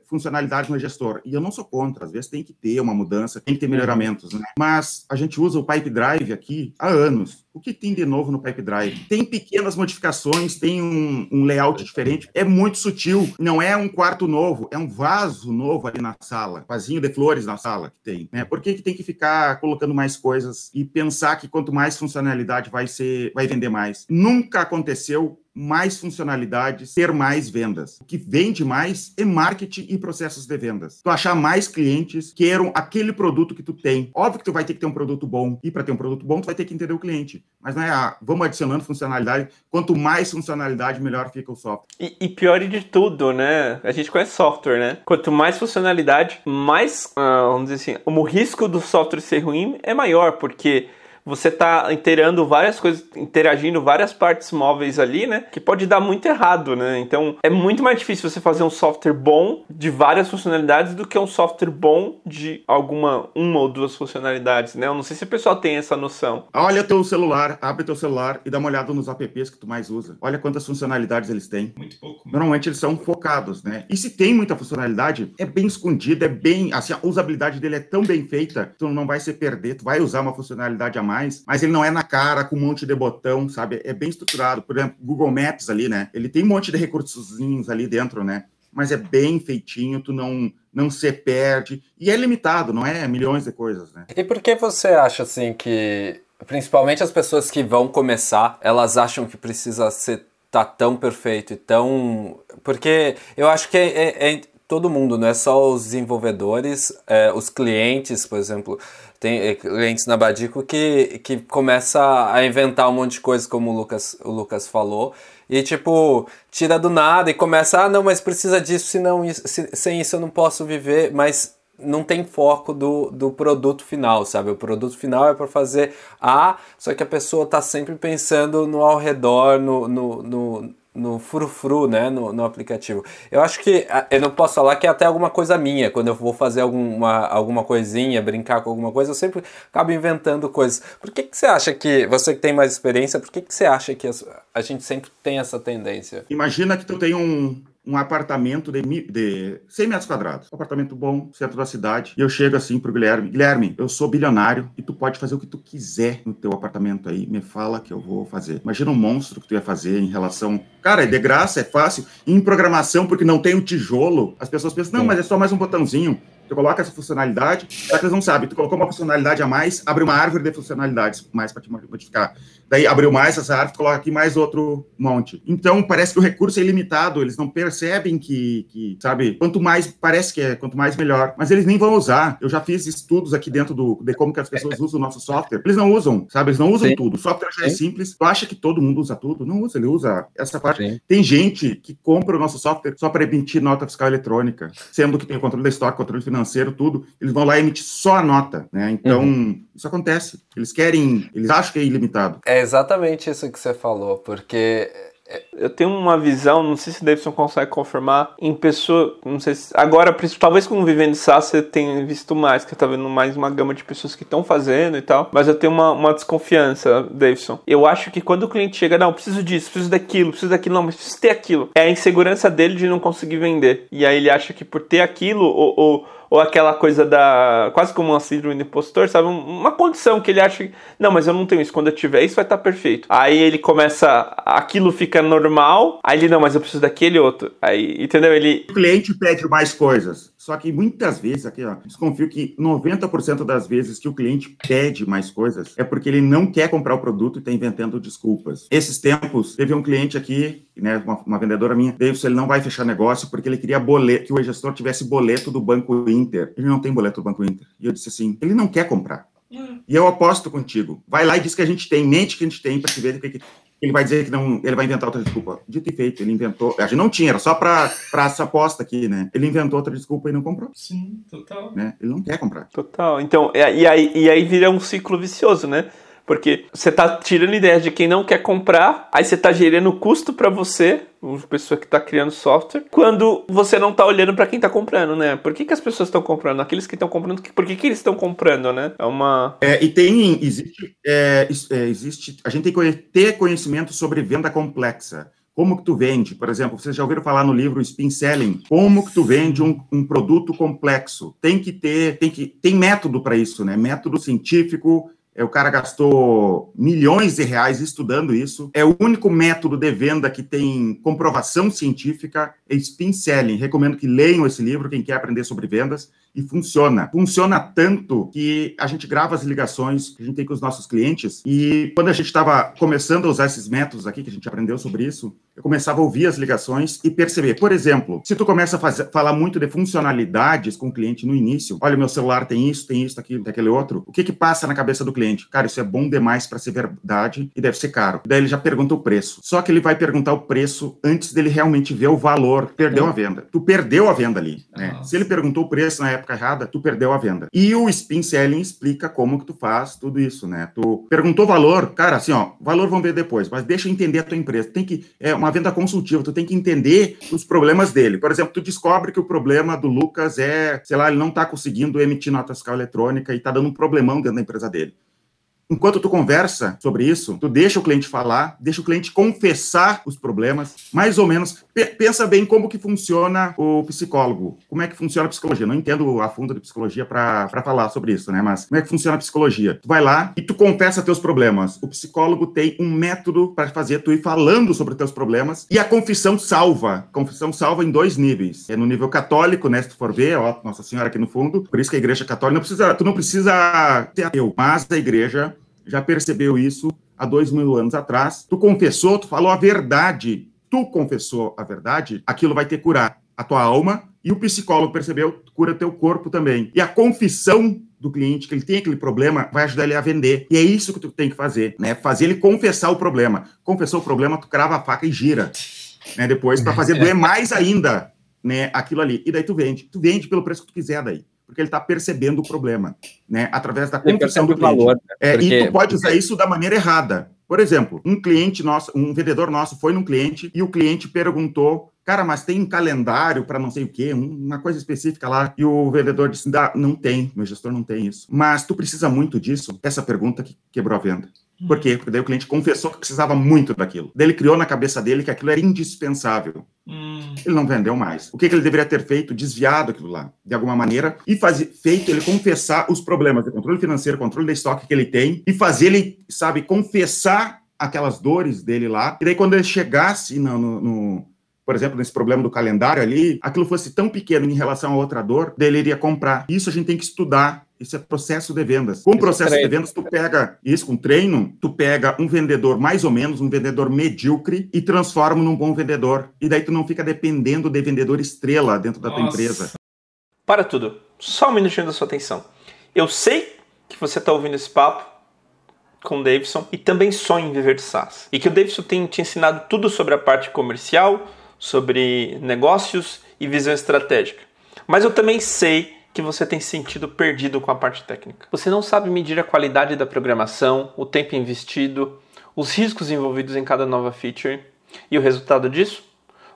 funcionalidade no gestor. E eu não sou contra, às vezes tem que ter uma mudança, tem que ter uhum. melhoramentos, né? Mas a gente usa o Pipe Drive aqui há anos. O que tem de novo no Pipe Drive? Tem pequenas modificações, tem um, um, layout diferente, é muito sutil. Não é um quarto novo, é um vaso novo ali na sala, vasinho de flores na sala que tem. Né? Por que, que tem que ficar colocando mais coisas e pensar que quanto mais funcionalidade vai ser, vai vender mais? Nunca aconteceu mais funcionalidades, ter mais vendas. O que vende mais é marketing e processos de vendas. Tu achar mais clientes que queiram aquele produto que tu tem. Óbvio que tu vai ter que ter um produto bom. E para ter um produto bom, tu vai ter que entender o cliente. Mas não é, ah, vamos adicionando funcionalidade. Quanto mais funcionalidade, melhor fica o software. E, e pior de tudo, né? A gente conhece software, né? Quanto mais funcionalidade, mais, ah, vamos dizer assim, o risco do software ser ruim é maior, porque você está inteirando várias coisas, interagindo várias partes móveis ali, né? Que pode dar muito errado, né? Então é muito mais difícil você fazer um software bom de várias funcionalidades do que um software bom de alguma uma ou duas funcionalidades, né? Eu não sei se o pessoal tem essa noção. Olha teu celular, abre teu celular e dá uma olhada nos apps que tu mais usa. Olha quantas funcionalidades eles têm. Muito pouco. Normalmente eles são focados, né? E se tem muita funcionalidade, é bem escondida, é bem. Assim, a usabilidade dele é tão bem feita, tu não vai se perder, tu vai usar uma funcionalidade a mais, mas ele não é na cara com um monte de botão, sabe? É bem estruturado. Por exemplo, Google Maps ali, né? Ele tem um monte de recursozinhos ali dentro, né? Mas é bem feitinho, tu não não se perde. E é limitado, não é milhões de coisas, né? E por que você acha assim que, principalmente as pessoas que vão começar, elas acham que precisa ser tá tão perfeito e tão. Porque eu acho que é, é, é todo mundo, não é só os desenvolvedores, é, os clientes, por exemplo. Tem é, clientes na Badico que, que começa a inventar um monte de coisa, como o Lucas, o Lucas falou, e tipo, tira do nada e começa, ah, não, mas precisa disso, senão isso, sem isso eu não posso viver, mas não tem foco do, do produto final, sabe? O produto final é para fazer A, só que a pessoa está sempre pensando no ao redor, no, no, no, no frufru, né, no, no aplicativo. Eu acho que, eu não posso falar que é até alguma coisa minha, quando eu vou fazer alguma, alguma coisinha, brincar com alguma coisa, eu sempre acabo inventando coisas. Por que, que você acha que, você que tem mais experiência, por que, que você acha que a gente sempre tem essa tendência? Imagina que tu tem um, um apartamento de, de 100 metros quadrados. Um apartamento bom, centro da cidade. E eu chego assim pro Guilherme: Guilherme, eu sou bilionário e tu pode fazer o que tu quiser no teu apartamento aí. Me fala que eu vou fazer. Imagina um monstro que tu ia fazer em relação. Cara, é de graça, é fácil. Em programação, porque não tem o tijolo, as pessoas pensam: não, mas é só mais um botãozinho. Tu coloca essa funcionalidade, só que eles não sabem. Tu colocou uma funcionalidade a mais, abre uma árvore de funcionalidades mais para te modificar. Daí abriu mais essa árvore, coloca aqui mais outro monte. Então parece que o recurso é ilimitado, eles não percebem que, que, sabe, quanto mais, parece que é, quanto mais melhor. Mas eles nem vão usar. Eu já fiz estudos aqui dentro do, de como que as pessoas usam o nosso software. Eles não usam, sabe? Eles não usam Sim. tudo. O software já é Sim. é simples. Tu acha que todo mundo usa tudo? Não usa, ele usa essa parte. Sim. Tem gente que compra o nosso software só para emitir nota fiscal eletrônica, sendo que tem o controle da estoque, controle financeiro tudo, eles vão lá e emitem só a nota, né? Então, uhum. Isso acontece. Eles querem, eles acham que é ilimitado. É exatamente isso que você falou, porque eu tenho uma visão, não sei se o Davidson consegue confirmar, em pessoa, não sei se, agora, talvez com o Vivendo SaaS você tenha visto mais, que tá vendo mais uma gama de pessoas que estão fazendo e tal, mas eu tenho uma, uma desconfiança, Davidson. Eu acho que quando o cliente chega, não, preciso disso, preciso daquilo, preciso daquilo, não, mas preciso ter aquilo, é a insegurança dele de não conseguir vender. E aí ele acha que por ter aquilo, ou, ou ou aquela coisa da. quase como uma síndrome do impostor, sabe? Uma condição que ele acha que. Não, mas eu não tenho isso. Quando eu tiver isso, vai estar tá perfeito. Aí ele começa. aquilo fica normal. Aí ele, não, mas eu preciso daquele outro. Aí, entendeu? Ele. O cliente pede mais coisas. Só que muitas vezes, aqui, ó, desconfio que 90% das vezes que o cliente pede mais coisas é porque ele não quer comprar o produto e está inventando desculpas. Esses tempos, teve um cliente aqui, né, uma, uma vendedora minha, Davidson, ele não vai fechar negócio porque ele queria boleto, que o gestor tivesse boleto do Banco Inter. Ele não tem boleto do Banco Inter. E eu disse assim, ele não quer comprar. Hum. E eu aposto contigo. Vai lá e diz que a gente tem, mente que a gente tem para te ver o que, ele vai dizer que não, ele vai inventar outra desculpa. Dito e feito, ele inventou. A gente não tinha, era só para essa aposta aqui, né? Ele inventou outra desculpa e não comprou. Sim, total. Né? Ele não quer comprar. Total. Então, e aí, e aí vira um ciclo vicioso, né? Porque você tá tirando ideias de quem não quer comprar, aí você tá gerando custo para você, uma pessoa que está criando software, quando você não está olhando para quem está comprando, né? Por que, que as pessoas estão comprando? Aqueles que estão comprando, por que, que eles estão comprando, né? É uma. É, e tem, existe, é, é, existe, a gente tem que ter conhecimento sobre venda complexa. Como que tu vende? Por exemplo, vocês já ouviram falar no livro Spin Selling? Como que tu vende um, um produto complexo? Tem que ter, tem que, tem método para isso, né? Método científico, o cara gastou milhões de reais estudando isso. É o único método de venda que tem comprovação científica. É spin selling. Recomendo que leiam esse livro, quem quer aprender sobre vendas. E funciona. Funciona tanto que a gente grava as ligações que a gente tem com os nossos clientes. E quando a gente estava começando a usar esses métodos aqui, que a gente aprendeu sobre isso, eu começava a ouvir as ligações e perceber. Por exemplo, se tu começa a fazer, falar muito de funcionalidades com o cliente no início, olha, meu celular tem isso, tem isso, aquilo, tem aquele outro, o que que passa na cabeça do cliente? Cara, isso é bom demais para ser verdade e deve ser caro. Daí ele já pergunta o preço. Só que ele vai perguntar o preço antes dele realmente ver o valor. Perdeu a venda. Tu perdeu a venda ali. Né? Se ele perguntou o preço na época época errada, tu perdeu a venda. E o spin selling explica como que tu faz tudo isso, né? Tu perguntou valor, cara, assim, ó, valor vamos ver depois, mas deixa eu entender a tua empresa. Tem que é uma venda consultiva, tu tem que entender os problemas dele. Por exemplo, tu descobre que o problema do Lucas é, sei lá, ele não está conseguindo emitir nota fiscal eletrônica e está dando um problemão dentro da empresa dele enquanto tu conversa sobre isso, tu deixa o cliente falar, deixa o cliente confessar os problemas, mais ou menos. Pensa bem como que funciona o psicólogo, como é que funciona a psicologia. Não entendo a fundo de psicologia para falar sobre isso, né? Mas como é que funciona a psicologia? Tu vai lá e tu confessa teus problemas. O psicólogo tem um método para fazer tu ir falando sobre teus problemas e a confissão salva. Confissão salva em dois níveis. É no nível católico, né? Se tu for ver, ó, Nossa Senhora aqui no fundo. Por isso que a igreja católica não precisa, tu não precisa ter ateu, mas a igreja já percebeu isso há dois mil anos atrás. Tu confessou, tu falou a verdade, tu confessou a verdade, aquilo vai ter curar a tua alma e o psicólogo percebeu, cura teu corpo também. E a confissão do cliente que ele tem aquele problema vai ajudar ele a vender. E é isso que tu tem que fazer, né? Fazer ele confessar o problema. Confessou o problema, tu crava a faca e gira, né? Depois para fazer doer mais ainda, né? Aquilo ali. E daí tu vende. Tu vende pelo preço que tu quiser daí porque ele está percebendo o problema, né? Através da confissão do cliente. Valor, né? é, porque... E tu pode usar isso da maneira errada. Por exemplo, um cliente nosso, um vendedor nosso foi num cliente e o cliente perguntou cara, mas tem um calendário para não sei o quê, uma coisa específica lá. E o vendedor disse, não tem, meu gestor não tem isso. Mas tu precisa muito disso? Essa pergunta que quebrou a venda. Por quê? Porque daí o cliente confessou que precisava muito daquilo. Daí ele criou na cabeça dele que aquilo era indispensável. Hum. Ele não vendeu mais. O que, que, ele deveria ter feito? Desviado aquilo lá, de alguma maneira, e fazer, feito ele confessar os problemas de controle financeiro, controle de estoque que ele tem, e fazer ele, sabe, confessar aquelas dores dele lá. E daí, quando ele chegasse no, no, no por exemplo, nesse problema do calendário ali, aquilo fosse tão pequeno em relação a outra dor, dele iria comprar. Isso a gente tem que estudar. Isso é processo de vendas. Com processo de vendas, tu pega isso com treino, tu pega um vendedor mais ou menos, um vendedor medíocre e transforma num bom vendedor. E daí tu não fica dependendo de vendedor estrela dentro da Nossa. tua empresa. Para tudo. Só um minutinho da sua atenção. Eu sei que você está ouvindo esse papo com o Davidson e também sonha em viver de SaaS. E que o Davidson tem te ensinado tudo sobre a parte comercial, sobre negócios e visão estratégica. Mas eu também sei que você tem sentido perdido com a parte técnica. Você não sabe medir a qualidade da programação, o tempo investido, os riscos envolvidos em cada nova feature e o resultado disso?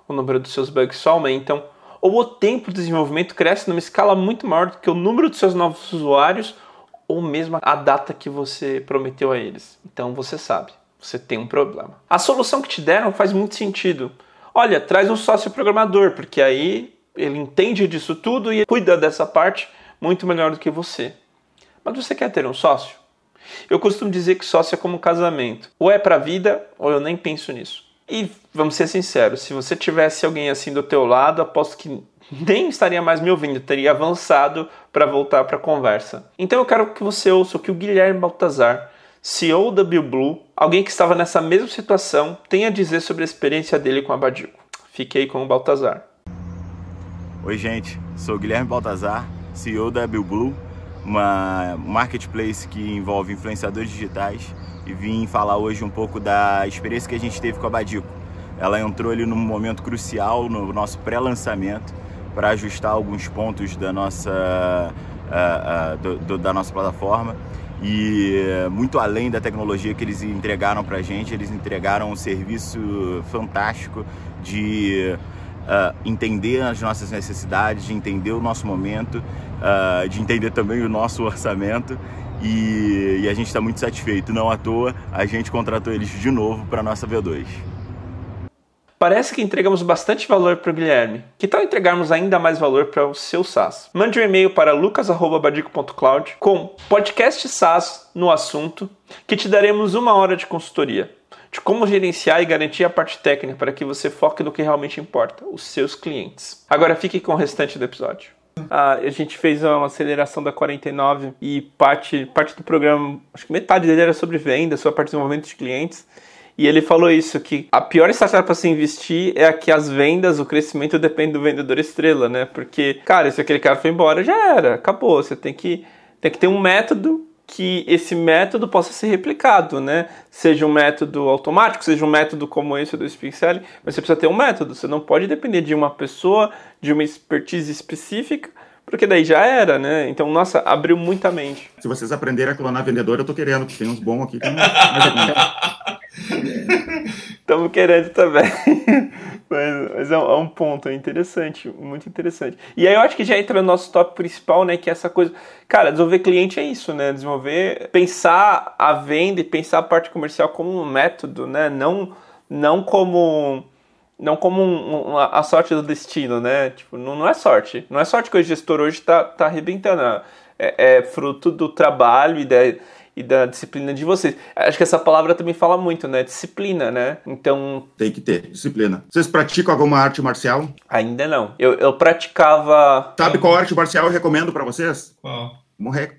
O número dos seus bugs só aumentam ou o tempo de desenvolvimento cresce numa escala muito maior do que o número de seus novos usuários ou mesmo a data que você prometeu a eles. Então você sabe, você tem um problema. A solução que te deram faz muito sentido, olha, traz um sócio programador, porque aí ele entende disso tudo e cuida dessa parte muito melhor do que você. Mas você quer ter um sócio? Eu costumo dizer que sócio é como um casamento. Ou é para a vida, ou eu nem penso nisso. E vamos ser sinceros, se você tivesse alguém assim do teu lado, aposto que nem estaria mais me ouvindo, teria avançado para voltar para a conversa. Então eu quero que você ouça o que o Guilherme Baltazar, CEO da BioBlue, alguém que estava nessa mesma situação, tem a dizer sobre a experiência dele com a Badico. Fiquei com o Baltazar. Oi, gente. Sou Guilherme Baltazar, CEO da BioBlue, uma marketplace que envolve influenciadores digitais e vim falar hoje um pouco da experiência que a gente teve com a Badico. Ela entrou ali num momento crucial no nosso pré-lançamento para ajustar alguns pontos da nossa, uh, uh, do, do, da nossa plataforma e muito além da tecnologia que eles entregaram para a gente, eles entregaram um serviço fantástico de uh, entender as nossas necessidades, de entender o nosso momento, uh, de entender também o nosso orçamento e, e a gente está muito satisfeito. Não à toa, a gente contratou eles de novo para a nossa V2. Parece que entregamos bastante valor para o Guilherme. Que tal entregarmos ainda mais valor para o seu SaaS? Mande um e-mail para lucas.badico.cloud com podcast SaaS no assunto, que te daremos uma hora de consultoria de como gerenciar e garantir a parte técnica para que você foque no que realmente importa, os seus clientes. Agora fique com o restante do episódio. Ah, a gente fez uma aceleração da 49 e parte, parte do programa, acho que metade dele era sobre venda, sobre a parte de desenvolvimento de clientes. E ele falou isso, que a pior startup para se investir é a que as vendas, o crescimento depende do vendedor estrela, né? Porque, cara, se aquele cara foi embora, já era, acabou. Você tem que, tem que ter um método que esse método possa ser replicado, né? Seja um método automático, seja um método como esse do Spixel, mas você precisa ter um método. Você não pode depender de uma pessoa, de uma expertise específica porque daí já era, né? Então, nossa, abriu muita mente. Se vocês aprenderem a clonar vendedor, eu tô querendo, porque tem uns bons aqui que. Estamos querendo também. mas, mas é, um, é, um, ponto, é interessante, muito interessante. E aí eu acho que já entra no nosso tópico principal, né? Que é essa coisa. Cara, desenvolver cliente é isso, né? Desenvolver, pensar a venda e pensar a parte comercial como um método, né? Não, não como. Não como um, um, a sorte do destino, né? Tipo, não, não é sorte. Não é sorte que o gestor hoje está tá arrebentando. É, é fruto do trabalho e da e da disciplina de vocês. Acho que essa palavra também fala muito, né? Disciplina, né? Então. Tem que ter, disciplina. Vocês praticam alguma arte marcial? Ainda não. Eu, eu praticava. Sabe qual arte marcial eu recomendo para vocês? Qual?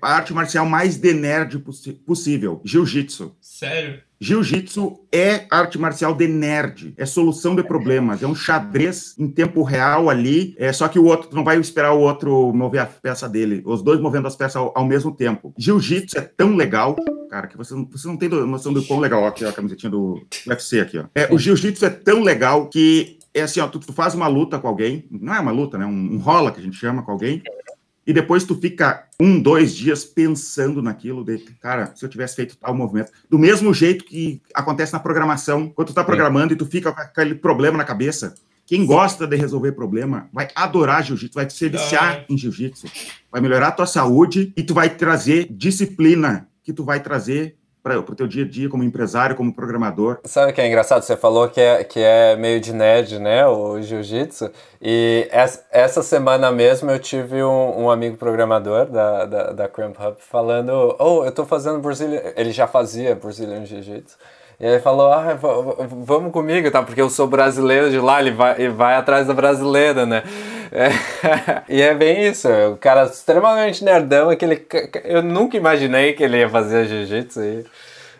A arte marcial mais de nerd possível: Jiu-Jitsu. Sério? Jiu-jitsu é arte marcial de nerd, é solução de problemas, é um xadrez em tempo real ali, é só que o outro não vai esperar o outro mover a peça dele, os dois movendo as peças ao, ao mesmo tempo. Jiu-jitsu é tão legal, cara, que você, você não tem noção do quão legal aqui, ó, a camisetinha do UFC aqui, ó. É, o jiu-jitsu é tão legal que é assim, ó, tu, tu, faz uma luta com alguém, não é uma luta, né? Um, um rola que a gente chama com alguém, e depois tu fica um, dois dias pensando naquilo, de, cara, se eu tivesse feito tal movimento. Do mesmo jeito que acontece na programação, quando tu tá programando e tu fica com aquele problema na cabeça, quem gosta de resolver problema vai adorar jiu-jitsu, vai se viciar em jiu-jitsu, vai melhorar a tua saúde e tu vai trazer disciplina que tu vai trazer para o teu dia a dia como empresário, como programador. Sabe o que é engraçado? Você falou que é, que é meio de nerd, né, o jiu-jitsu, e essa, semana mesmo eu tive um, um amigo programador da, da, da Cramp Hub falando, oh, eu estou fazendo Brazilian, ele já fazia Brazilian Jiu-Jitsu, e ele falou, ah, vamos comigo, tá? Porque eu sou brasileiro de lá, ele vai, ele vai atrás da brasileira, né? É, e é bem isso, o cara extremamente nerdão, aquele, eu nunca imaginei que ele ia fazer jiu-jitsu. E...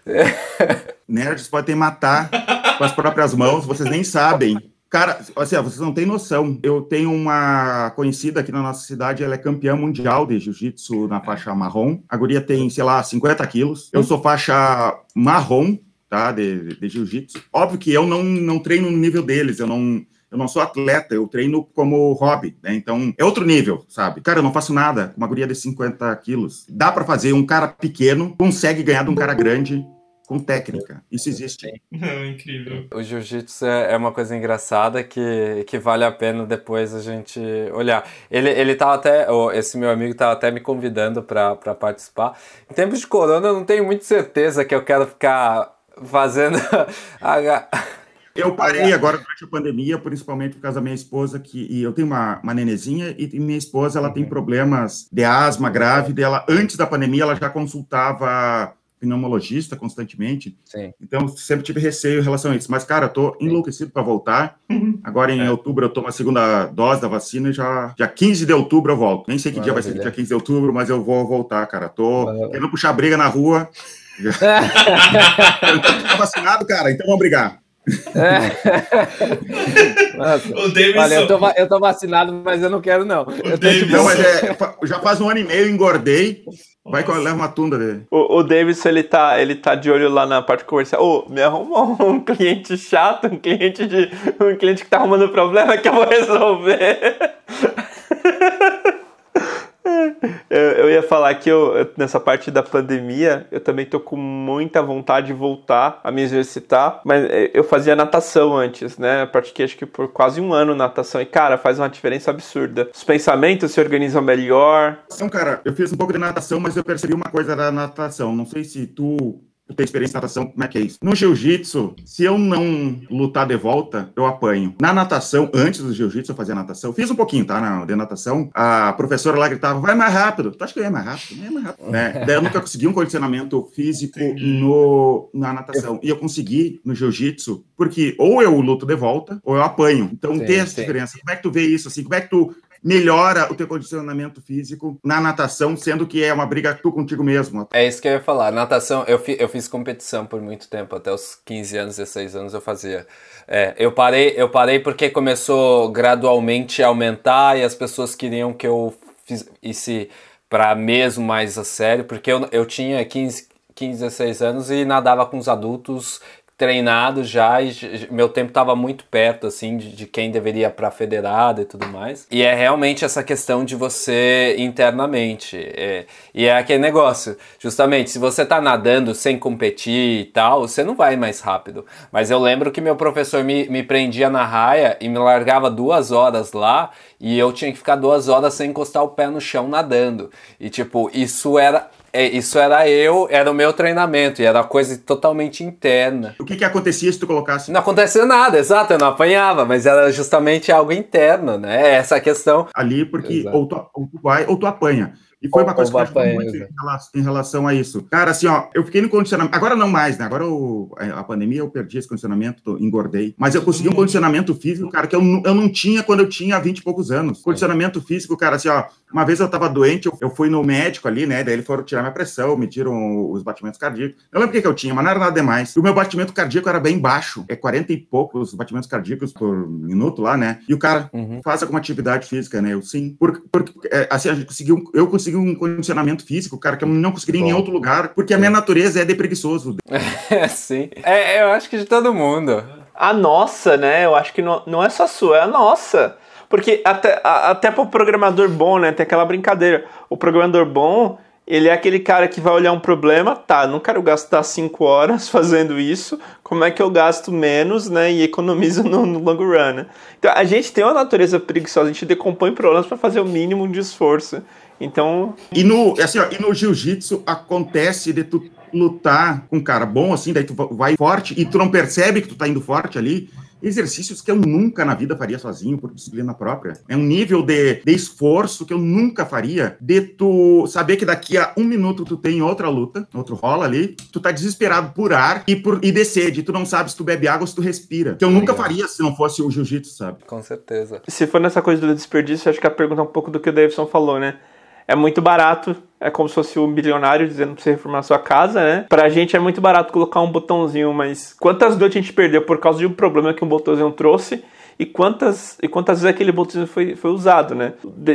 Nerds podem matar com as próprias mãos, vocês nem sabem. Cara, assim, vocês não têm noção. Eu tenho uma conhecida aqui na nossa cidade, ela é campeã mundial de jiu-jitsu na faixa marrom. A guria tem, sei lá, 50 quilos. Eu sou faixa marrom, tá, de, de jiu-jitsu. Óbvio que eu não, não treino no nível deles, eu não, eu não sou atleta, eu treino como hobby, né? Então, é outro nível, sabe? Cara, eu não faço nada com uma guria de 50 quilos. Dá para fazer, um cara pequeno consegue ganhar de um cara grande com técnica. Isso existe. Não, incrível. O jiu-jitsu é, é uma coisa engraçada que, que vale a pena depois a gente olhar. Ele, ele tava até, esse meu amigo tava até me convidando para participar. Em tempos de corona, eu não tenho muita certeza que eu quero ficar fazendo. Eu parei agora durante a pandemia, principalmente por causa da minha esposa, que e eu tenho uma, uma nenezinha e minha esposa ela tem uhum. problemas de asma grave dela. Antes da pandemia, ela já consultava pneumologista constantemente. Sim. Então, sempre tive receio em relação a isso. Mas, cara, eu tô enlouquecido para voltar. Uhum. Agora, em é. outubro, eu tomo a segunda dose da vacina e já, dia 15 de outubro eu volto. Nem sei que Maravilha. dia vai ser dia 15 de outubro, mas eu vou voltar, cara. Tô Maravilha. querendo puxar briga na rua. Eu tô vacinado, cara, então vamos brigar. É. Nossa. Olha, eu tô, eu tô vacinado, mas eu não quero, não. Eu não, mas é, já faz um ano e meio, engordei. Vai que eu levo uma tunda dele. O, o Davidson, ele tá, ele tá de olho lá na parte comercial. Ô, oh, me arruma um cliente chato, um cliente de. um cliente que tá arrumando problema que eu vou resolver. Eu, eu, ia falar que eu, nessa parte da pandemia, eu também tô com muita vontade de voltar a me exercitar, mas é, eu fazia natação antes, né? Eu pratiquei acho que por quase um ano natação e, cara, faz uma diferença absurda. Os pensamentos se organizam melhor. Então, cara, eu fiz um pouco de natação, mas eu percebi uma coisa da natação. Não sei se tu eu tenho experiência em natação, como é que é isso? No jiu-jitsu, se eu não lutar de volta, eu apanho. Na natação, antes do jiu-jitsu, eu fazia natação. Fiz um pouquinho, tá? Na, de natação. A professora lá gritava, vai mais rápido. Tu acha que eu ia mais rápido? Não ia mais rápido. Né? Daí eu nunca consegui um condicionamento físico no, na natação. E eu consegui no jiu-jitsu, porque ou eu luto de volta, ou eu apanho. Então sim, tem essa sim. diferença. Como é que tu vê isso? Assim, como é que tu melhora o teu condicionamento físico na natação, sendo que é uma briga tu contigo mesmo. É isso que eu ia falar. Natação, eu, fi, eu fiz competição por muito tempo, até os 15 anos, 16 anos eu fazia. É, eu parei, eu parei porque começou gradualmente a aumentar e as pessoas queriam que eu fizesse para mesmo mais a sério, porque eu, eu tinha 15, 15, 16 anos e nadava com os adultos treinado já e meu tempo estava muito perto assim de, de quem deveria para federada e tudo mais. E é realmente essa questão de você internamente. É, e é aquele negócio, justamente, se você tá nadando sem competir e tal, você não vai mais rápido. Mas eu lembro que meu professor me, me prendia na raia e me largava duas horas lá e eu tinha que ficar duas horas sem encostar o pé no chão nadando. E tipo, isso era é, isso era eu, era o meu treinamento, e era coisa totalmente interna. O que que acontecia se tu colocasse? Não acontecia nada, exato, eu não apanhava, mas era justamente algo interno, né? Essa questão. Ali, porque ou tu, ou tu vai ou tu apanha. E foi uma coisa que eu ajudou muito em relação, a isso. Cara, assim, ó, eu fiquei no condicionamento. Agora não mais, né? Agora eu, a pandemia eu perdi esse condicionamento, engordei. Mas eu consegui um condicionamento físico, cara, que eu, eu não tinha quando eu tinha 20 e poucos anos. Condicionamento físico, cara, assim, ó, uma vez eu tava doente, eu, eu fui no médico ali, né? Daí eles foram tirar minha pressão, mediram os batimentos cardíacos. Eu lembro o que, que eu tinha, mas não era nada demais. O meu batimento cardíaco era bem baixo, é 40 e poucos batimentos cardíacos por minuto lá, né? E o cara uhum. faz alguma atividade física, né? Eu sim. Porque, porque é, assim, a gente conseguiu, eu consegui um condicionamento físico, cara, que eu não conseguiria em outro lugar, porque a minha natureza é de preguiçoso. É, sim. É, eu acho que de todo mundo. A nossa, né? Eu acho que não, não é só sua, é a nossa. Porque até, a, até para o programador bom, né? Tem aquela brincadeira. O programador bom, ele é aquele cara que vai olhar um problema, tá, não quero gastar 5 horas fazendo isso, como é que eu gasto menos, né, e economizo no, no long run, né? Então, a gente tem uma natureza preguiçosa, a gente decompõe problemas para fazer o mínimo de esforço. Então... E no, assim, ó, e no jiu-jitsu acontece de tu lutar com um cara bom, assim, daí tu vai forte e tu não percebe que tu tá indo forte ali, exercícios que eu nunca na vida faria sozinho por disciplina própria. É um nível de, de esforço que eu nunca faria de tu saber que daqui a um minuto tu tem outra luta, outro rola ali, tu tá desesperado por ar e, por, e de sede, tu não sabe se tu bebe água ou se tu respira. Que eu nunca faria se não fosse o jiu-jitsu, sabe? Com certeza. Se for nessa coisa do desperdício, acho que a pergunta é um pouco do que o Davidson falou, né? É muito barato. É como se fosse um bilionário dizendo pra você reformar sua casa, né? Pra gente é muito barato colocar um botãozinho, mas quantas noites a gente perdeu por causa de um problema que um botãozinho trouxe e quantas, e quantas vezes aquele botãozinho foi, foi usado, né?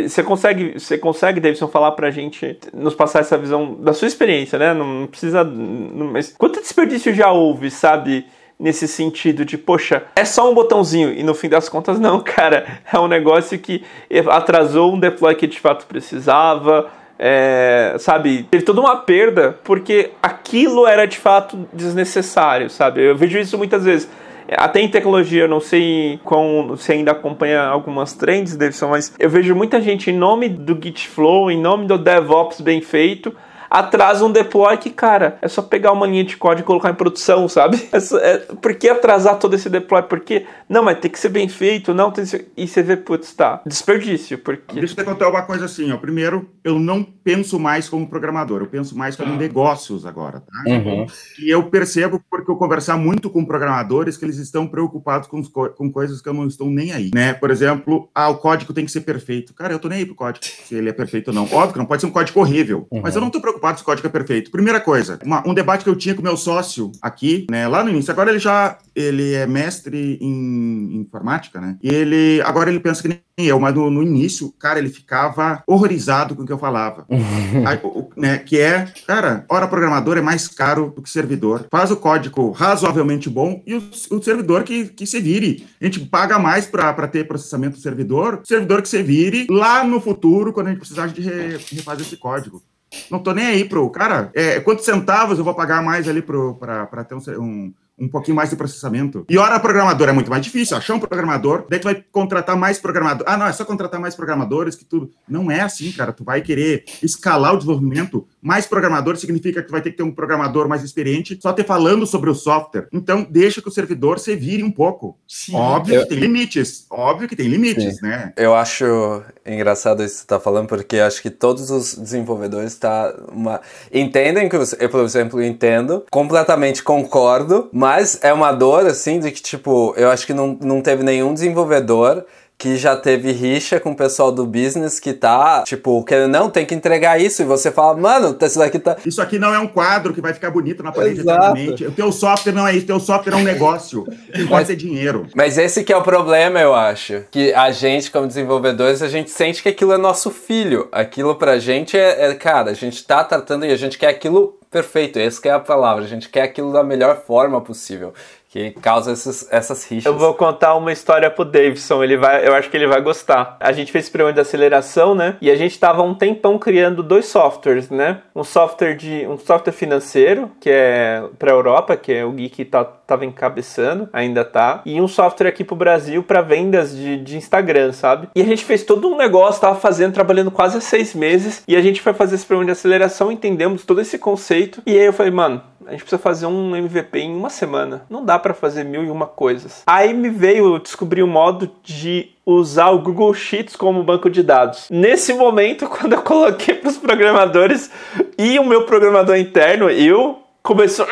Você consegue, você consegue, Davidson, falar pra gente, nos passar essa visão da sua experiência, né? Não precisa. Não, mas quanto desperdício já houve, sabe? Nesse sentido de, poxa, é só um botãozinho e no fim das contas não, cara, é um negócio que atrasou um deploy que de fato precisava, é, sabe, teve toda uma perda porque aquilo era de fato desnecessário, sabe? Eu vejo isso muitas vezes. Até em tecnologia, eu não sei com, você ainda acompanha algumas trends, Davidson, mas eu vejo muita gente em nome do Git Flow, em nome do DevOps bem feito, atrasa um deploy que, cara, é só pegar uma linha de código e colocar em produção, sabe? É, é, por que atrasar todo esse deploy? Porque, não, mas tem que ser bem feito, não tem ser... E você vê, putz, tá, desperdício, porque... Deixa eu te contar uma coisa assim, ó. Primeiro, eu não penso mais como programador, eu penso mais como ah. negócios agora, tá? Uhum. E eu percebo, porque eu conversar muito com programadores, que eles estão preocupados com, com coisas que eu não estou nem aí, né? Por exemplo, ah, o código tem que ser perfeito. Cara, eu tô nem aí pro código, se ele é perfeito ou não. Óbvio que não pode ser um código horrível, uhum. mas eu não tô preocupado código é perfeito. Primeira coisa, uma, um debate que eu tinha com meu sócio aqui, né, lá no início. Agora ele já ele é mestre em informática, né? E ele agora ele pensa que nem eu, mas no, no início, cara, ele ficava horrorizado com o que eu falava. Aí, o, né, que é, cara, hora programador é mais caro do que servidor. Faz o código razoavelmente bom e o, o servidor que, que se vire. A gente paga mais para ter processamento do servidor, servidor que se vire lá no futuro, quando a gente precisar de re, refazer esse código. Não tô nem aí pro cara. É, quantos centavos eu vou pagar mais ali para ter um, um, um pouquinho mais de processamento. E hora programador é muito mais difícil, achar um programador, daí tu vai contratar mais programador. Ah, não, é só contratar mais programadores que tudo. Não é assim, cara. Tu vai querer escalar o desenvolvimento. Mais programador significa que tu vai ter que ter um programador mais experiente, só ter falando sobre o software. Então, deixa que o servidor se vire um pouco. Sim, Óbvio eu... que tem limites. Óbvio que tem limites, Sim. né? Eu acho engraçado isso que você tá falando, porque acho que todos os desenvolvedores tá uma... entendem que você... eu, por exemplo, entendo, completamente concordo, mas é uma dor, assim, de que, tipo, eu acho que não, não teve nenhum desenvolvedor que já teve rixa com o pessoal do business que tá, tipo, que não tem que entregar isso e você fala, mano, isso daqui tá. Isso aqui não é um quadro que vai ficar bonito na parede Exato. eternamente. O teu software não é isso, o teu software é um negócio. Que pode ter dinheiro. Mas esse que é o problema, eu acho. Que a gente, como desenvolvedores, a gente sente que aquilo é nosso filho. Aquilo pra gente é, é cara, a gente tá tratando e a gente quer aquilo perfeito. Essa que é a palavra. A gente quer aquilo da melhor forma possível que causa essas, essas rixas. Eu vou contar uma história pro Davidson, ele vai, eu acho que ele vai gostar. A gente fez experimento de aceleração, né? E a gente tava um tempão criando dois softwares, né? Um software de um software financeiro, que é para Europa, que é o que tá, tava encabeçando, ainda tá, e um software aqui pro Brasil para vendas de, de Instagram, sabe? E a gente fez todo um negócio, tava fazendo, trabalhando quase seis meses, e a gente foi fazer esse experimento de aceleração, entendemos todo esse conceito, e aí eu falei, mano, a gente precisa fazer um MVP em uma semana. Não dá para fazer mil e uma coisas. Aí me veio descobrir o um modo de usar o Google Sheets como banco de dados. Nesse momento, quando eu coloquei para os programadores e o meu programador interno, eu começou.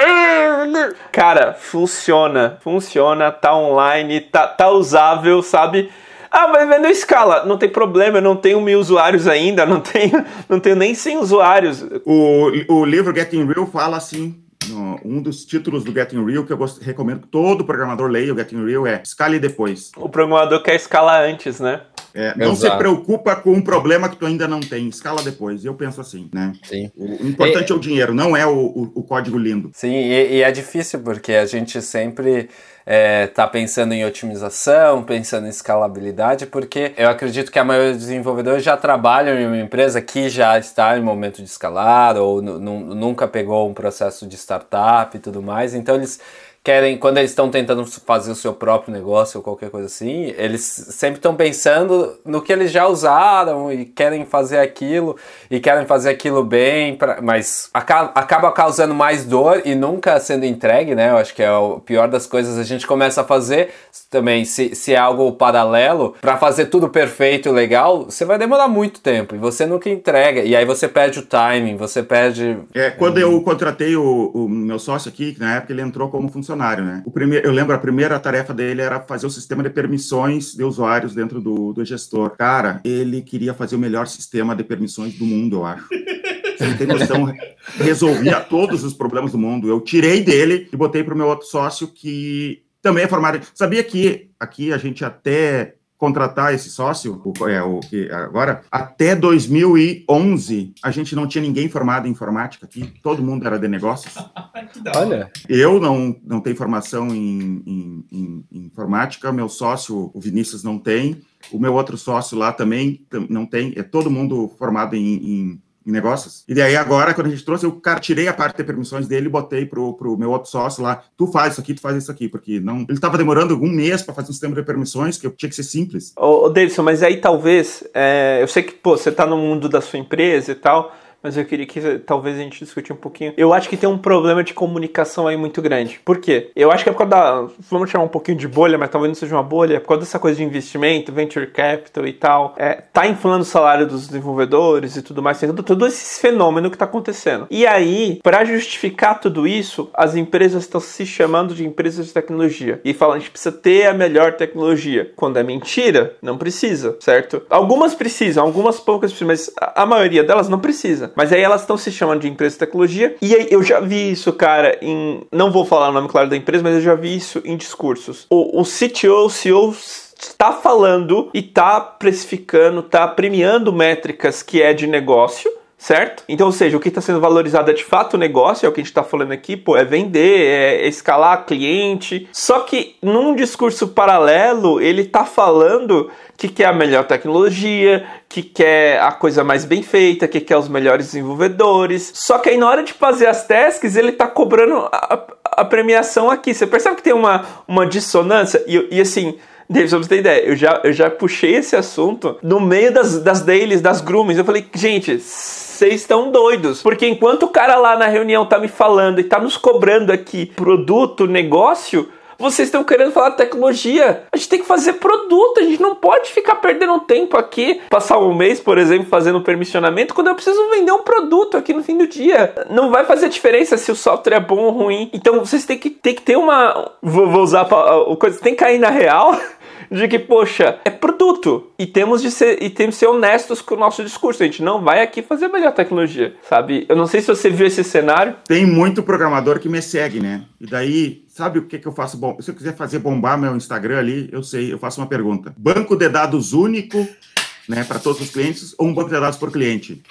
Cara, funciona, funciona, tá online, tá, tá usável, sabe? Ah, mas vendo escala, não tem problema, eu não tenho mil usuários ainda, não tenho, não tenho nem 100 usuários. O, o livro Getting Real fala assim, um dos títulos do Getting Real que eu gosto, recomendo que todo programador leia o Getting Real é escale depois. O programador quer escalar antes, né? É, não Exato. se preocupa com um problema que tu ainda não tem, escala depois. Eu penso assim, né? Sim. O importante e... é o dinheiro, não é o, o, o código lindo. Sim, e, e, é difícil porque a gente sempre é, tá pensando em otimização, pensando em escalabilidade, porque eu acredito que a maioria dos desenvolvedores já trabalham em uma empresa que já está em momento de escalar ou nunca pegou um processo de startup e tudo mais, então eles querem, quando eles estão tentando fazer o seu próprio negócio ou qualquer coisa assim, eles sempre estão pensando no que eles já usaram e querem fazer aquilo e querem fazer aquilo bem, pra, mas acaba, acaba causando mais dor e nunca sendo entregue, né? Eu acho que é o pior das coisas. A gente começa a fazer também, se, se é algo paralelo, para fazer tudo perfeito e legal, você vai demorar muito tempo e você nunca entrega. E aí você perde o timing, você perde. É, quando eu contratei o, o meu sócio aqui, na época ele entrou como funcionário funcionário, né? O primeiro, eu lembro, a primeira tarefa dele era fazer o sistema de permissões de usuários dentro do, do gestor. Cara, ele queria fazer o melhor sistema de permissões do mundo, eu acho. Você tem noção, resolvia todos os problemas do mundo. Eu tirei dele e botei para o meu outro sócio que também é formado. Sabia que aqui a gente até contratar esse sócio, o, é, o que agora, até 2011 a gente não tinha ninguém formado em informática aqui, todo mundo era de negócios. Olha. Eu não, não tenho formação em, em, em, em informática, meu sócio, o Vinícius, não tem, o meu outro sócio lá também não tem, é todo mundo formado em, em em negócios. E daí agora, quando a gente trouxe, eu cara, tirei a parte de permissões dele e botei pro, pro meu outro sócio lá, tu faz isso aqui, tu faz isso aqui, porque não. Ele estava demorando algum mês para fazer um sistema de permissões que tinha que ser simples. Ô, ô Davidson, mas aí talvez, é, eu sei que, pô, você tá no mundo da sua empresa e tal, mas eu queria que talvez a gente discutisse um pouquinho. Eu acho que tem um problema de comunicação aí muito grande. Por quê? Eu acho que é por causa da. Vamos chamar um pouquinho de bolha, mas talvez não seja uma bolha, é por causa dessa coisa de investimento, venture capital e tal. É, tá inflando o salário dos desenvolvedores e tudo mais, tem todo, todo esse fenômeno que tá acontecendo. E aí, para justificar tudo isso, as empresas estão se chamando de empresas de tecnologia e falam a gente precisa ter a melhor tecnologia. Quando é mentira, não precisa, certo? Algumas precisam, algumas poucas precisam, mas a, a maioria delas não precisa. Mas aí elas estão se chamando de empresa de tecnologia. E aí eu já vi isso, cara, em. Não vou falar o nome claro da empresa, mas eu já vi isso em discursos. O, o CTO, o CEO está falando e está precificando, está premiando métricas que é de negócio certo? Então, ou seja, o que está sendo valorizado é de fato o negócio, é o que a gente está falando aqui, pô, é vender, é escalar cliente. Só que num discurso paralelo, ele está falando que quer a melhor tecnologia, que quer a coisa mais bem feita, que quer os melhores desenvolvedores. Só que aí na hora de fazer as tasks, ele está cobrando a, a, premiação aqui. Você percebe que tem uma, uma dissonância? E, e assim, David, pra você ter ideia, eu já, eu já puxei esse assunto no meio das, das dailies, das groomings. Eu falei, gente, vocês estão doidos. Porque enquanto o cara lá na reunião tá me falando e tá nos cobrando aqui produto, negócio, vocês estão querendo falar tecnologia. A gente tem que fazer produto, a gente não pode ficar perdendo tempo aqui, passar um mês, por exemplo, fazendo permissionamento, quando eu preciso vender um produto aqui no fim do dia. Não vai fazer diferença se o software é bom ou ruim. Então vocês têm que, têm que ter uma. Vou, vou usar o coisa, tem que cair na real de que, poxa, é produto e temos de ser e temos de ser honestos com o nosso discurso. A gente não vai aqui fazer melhor tecnologia, sabe? Eu não sei se você viu esse cenário. Tem muito programador que me segue, né? E daí, sabe o que, que eu faço? Bom, se eu quiser fazer bombar meu Instagram ali, eu sei, eu faço uma pergunta. Banco de dados único né, para todos os clientes ou um banco de dados por cliente.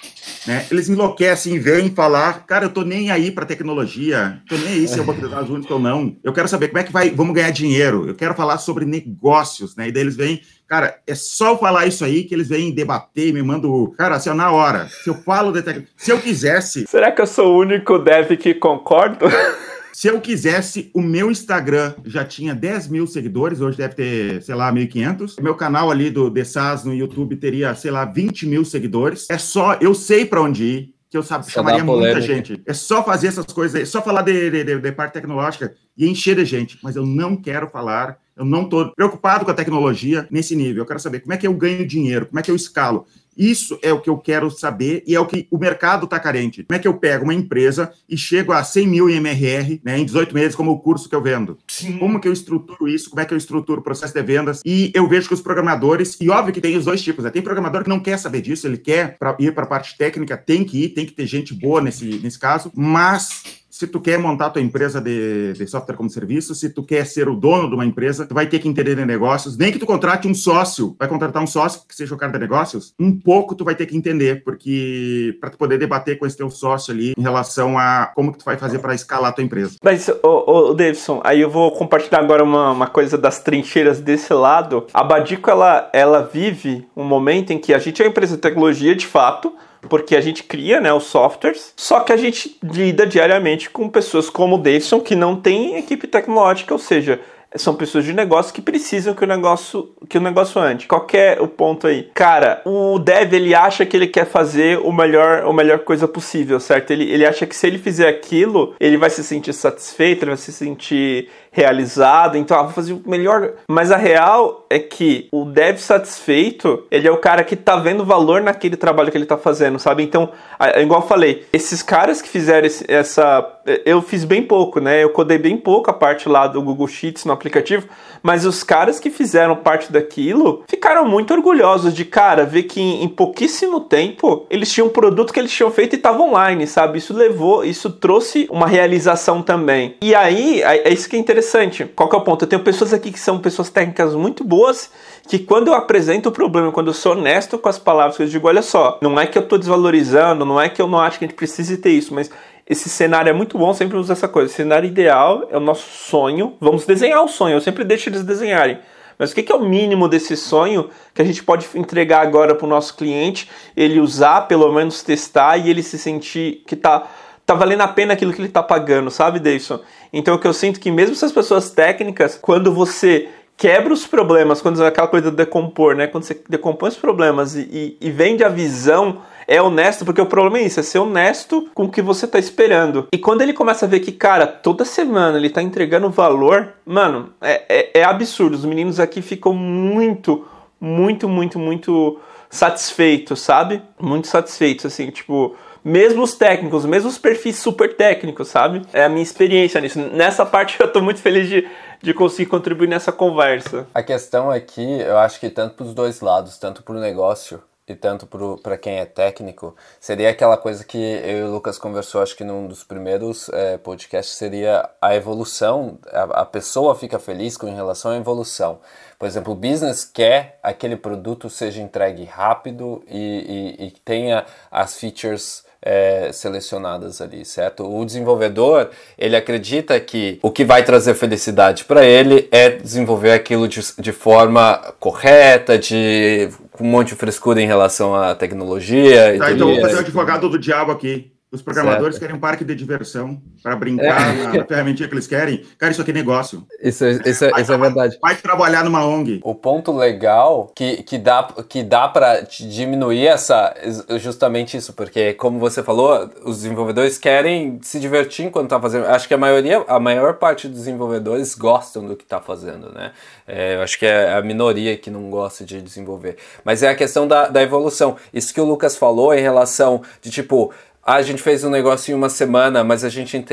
Né? Eles enlouquecem vêm falar, cara, eu tô nem aí para tecnologia, tô nem aí se é um banco de dados único ou não. Eu quero saber como é que vai, vamos ganhar dinheiro. Eu quero falar sobre negócios, né? E daí eles vêm, cara, é só falar isso aí que eles vêm debater me mandam, cara, assim, na hora. Se eu falo de tecnologia, se eu quisesse. Será que eu sou o único dev que concordo? Se eu quisesse, o meu Instagram já tinha 10 mil seguidores, hoje deve ter, sei lá, 1.500. Meu canal ali do The SAS no YouTube teria, sei lá, 20 mil seguidores. É só, eu sei para onde ir, que eu sabe, chamaria muita gente. É só fazer essas coisas aí, é só falar de, de, de, de parte tecnológica e encher de gente. Mas eu não quero falar eu não estou preocupado com a tecnologia nesse nível. Eu quero saber como é que eu ganho dinheiro, como é que eu escalo. Isso é o que eu quero saber e é o que o mercado está carente. Como é que eu pego uma empresa e chego a 100 mil em MRR né, em 18 meses, como o curso que eu vendo? Sim. Como que eu estruturo isso? Como é que eu estruturo o processo de vendas? E eu vejo que os programadores, e óbvio que tem os dois tipos, né? tem programador que não quer saber disso, ele quer pra ir para a parte técnica, tem que ir, tem que ter gente boa nesse, nesse caso, mas se tu quer montar tua empresa de, de, software como serviço, se tu quer ser o dono de uma empresa, tu vai ter que entender de negócios, nem que tu contrate um sócio, vai contratar um sócio que seja o cara de negócios, um pouco tu vai ter que entender, porque para tu poder debater com esse teu sócio ali em relação a como que tu vai fazer para escalar tua empresa. Mas, ô, ô, Davidson, aí eu vou compartilhar agora uma, uma coisa das trincheiras desse lado. A Badico, ela, ela vive um momento em que a gente é uma empresa de tecnologia, de fato, porque a gente cria né, os softwares, só que a gente lida diariamente com pessoas como o Davidson que não tem equipe tecnológica, ou seja, são pessoas de negócio que precisam que o negócio que o negócio ande. Qual é o ponto aí? Cara, o dev ele acha que ele quer fazer o melhor, a melhor coisa possível, certo? Ele, ele acha que se ele fizer aquilo, ele vai se sentir satisfeito, ele vai se sentir realizado, então ah, vou fazer o melhor. Mas a real é que o dev satisfeito, ele é o cara que tá vendo valor naquele trabalho que ele tá fazendo, sabe? Então, igual eu falei, esses caras que fizeram esse, essa. Eu fiz bem pouco, né? Eu codei bem pouco a parte lá do Google Sheets no aplicativo, mas os caras que fizeram parte daquilo ficaram muito orgulhosos de, cara, ver que em, pouquíssimo tempo eles tinham um produto que eles tinham feito e estava online, sabe? Isso levou, isso trouxe uma realização também. E aí, é, é isso que é interessante. Qual que é o ponto? Eu tenho pessoas aqui que são pessoas técnicas muito boas, que quando eu apresento o problema, quando eu sou honesto com as palavras, eu digo, olha só, não é que eu estou desvalorizando, não é que eu não acho que a gente precise ter isso, mas esse cenário é muito bom, sempre uso essa coisa. O cenário ideal é o nosso sonho. Vamos desenhar o sonho, eu sempre deixo eles desenharem. Mas o que é o mínimo desse sonho que a gente pode entregar agora para o nosso cliente, ele usar, pelo menos testar e ele se sentir que está tá valendo a pena aquilo que ele está pagando, sabe, Davidson? Então o que eu sinto que mesmo essas pessoas técnicas, quando você quebra os problemas, quando aquela coisa de decompor, né? Quando você decompõe os problemas e, e, e vende a visão é honesto, porque o problema é isso, é ser honesto com o que você tá esperando. E quando ele começa a ver que, cara, toda semana ele tá entregando valor, mano, é, é, é absurdo. Os meninos aqui ficam muito, muito, muito, muito satisfeitos, sabe? Muito satisfeitos, assim, tipo mesmo os técnicos, mesmo os perfis super técnicos, sabe? É a minha experiência nisso. Nessa parte eu tô muito feliz de, de conseguir contribuir nessa conversa. A questão aqui, eu acho que tanto para os dois lados, tanto para o negócio e tanto para quem é técnico, seria aquela coisa que eu e o Lucas conversou, acho que num dos primeiros é, podcasts, seria a evolução, a, a, pessoa fica feliz com relação à evolução. Por exemplo, o business quer aquele produto seja entregue rápido e, e, e tenha as features é, selecionadas ali, certo? O desenvolvedor ele acredita que o que vai trazer felicidade para ele é desenvolver aquilo de, de forma correta, de com um monte de frescura em relação à tecnologia. Tá, então vou fazer o advogado do diabo aqui. Os programadores certo. querem um parque de diversão para brincar é. na ferramentinha que eles querem. Cara, isso aqui é negócio. Isso, isso, é, isso é verdade. Vai trabalhar numa ONG. O ponto legal que, que dá, que dá para diminuir essa justamente isso, porque como você falou, os desenvolvedores querem se divertir enquanto tá fazendo. Acho que a maioria, a maior parte dos desenvolvedores gostam do que tá fazendo, né? É, eu acho que é a minoria que não gosta de desenvolver. Mas é a questão da, da evolução. Isso que o Lucas falou em relação de tipo a gente fez um negócio em uma semana, mas a gente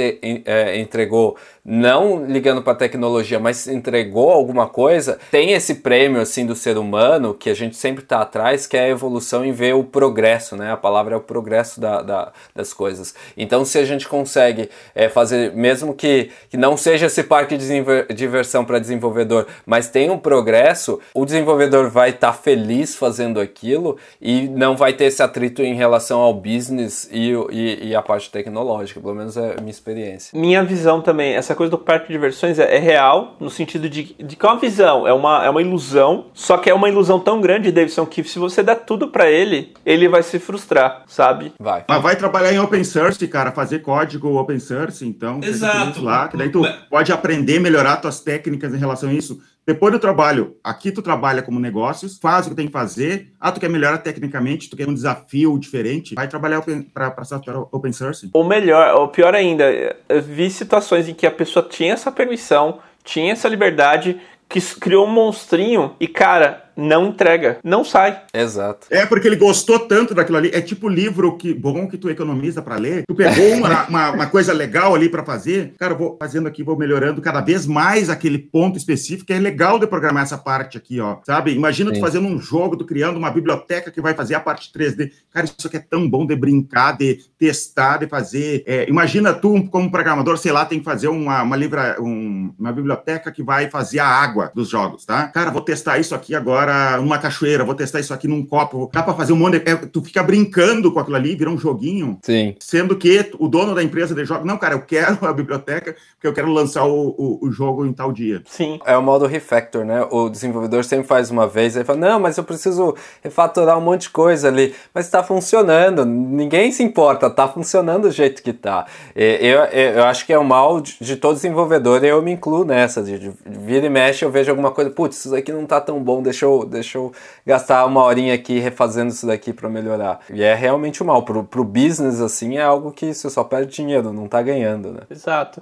é, entregou não ligando para tecnologia, mas entregou alguma coisa, tem esse prêmio assim do ser humano que a gente sempre está atrás, que é a evolução e ver o progresso, né? A palavra é o progresso da, da das coisas. Então, se a gente consegue é, fazer, mesmo que, que não seja esse parque de diversão para desenvolvedor, mas tem um progresso, o desenvolvedor vai estar tá feliz fazendo aquilo e não vai ter esse atrito em relação ao business e, e, e a parte tecnológica, pelo menos é a minha experiência. Minha visão também, essa coisa do parque de diversões é, é, real, no sentido de, de que é uma visão, é uma, é uma ilusão, só que é uma ilusão tão grande, Davidson, que se você der tudo para ele, ele vai se frustrar, sabe? Vai. Mas vai trabalhar em open source, cara, fazer código open source, então. Exato. Lá, que daí tu pode aprender, melhorar tuas técnicas em relação a isso. Depois do trabalho, aqui tu trabalha como negócios, faz o que tem que fazer. Ah, tu quer melhorar tecnicamente, tu quer um desafio diferente, vai trabalhar para software open source. Ou melhor, ou pior ainda, eu vi situações em que a pessoa tinha essa permissão, tinha essa liberdade, que criou um monstrinho e, cara, não entrega, não sai. Exato. É porque ele gostou tanto daquilo ali. É tipo livro que bom que tu economiza para ler. Tu pegou uma, uma, uma, coisa legal ali para fazer. Cara, eu vou fazendo aqui, vou melhorando cada vez mais aquele ponto específico. É legal de programar essa parte aqui, ó. Sabe? Imagina Sim. tu fazendo um jogo, tu criando uma biblioteca que vai fazer a parte 3D. Cara, isso aqui é tão bom de brincar, de testar, de fazer. É, imagina tu, como programador, sei lá, tem que fazer uma, uma, livra, um, uma biblioteca que vai fazer a água dos jogos, tá? Cara, vou testar isso aqui agora agora numa cachoeira, vou testar isso aqui num copo. Dá para fazer um monte de... é, tu fica brincando com aquilo ali, vira um joguinho. Sim. Sendo que o dono da empresa de jogos, não, cara, eu quero a biblioteca porque eu quero lançar o, o, o, jogo em tal dia. Sim. É o modo refactor, né? O desenvolvedor sempre faz uma vez, aí fala, não, mas eu preciso refatorar um monte de coisa ali. Mas está funcionando, ninguém se importa, tá funcionando do jeito que tá. Eu, eu, eu acho que é o mal de, de todo desenvolvedor e eu me incluo nessa. De, de vira e mexe, eu vejo alguma coisa, putz, isso aqui não tá tão bom, deixa eu deixa eu gastar uma horinha aqui refazendo isso daqui para melhorar. E é realmente o mal. Pro, pro business, assim, é algo que você só perde dinheiro, não tá ganhando, né? Exato.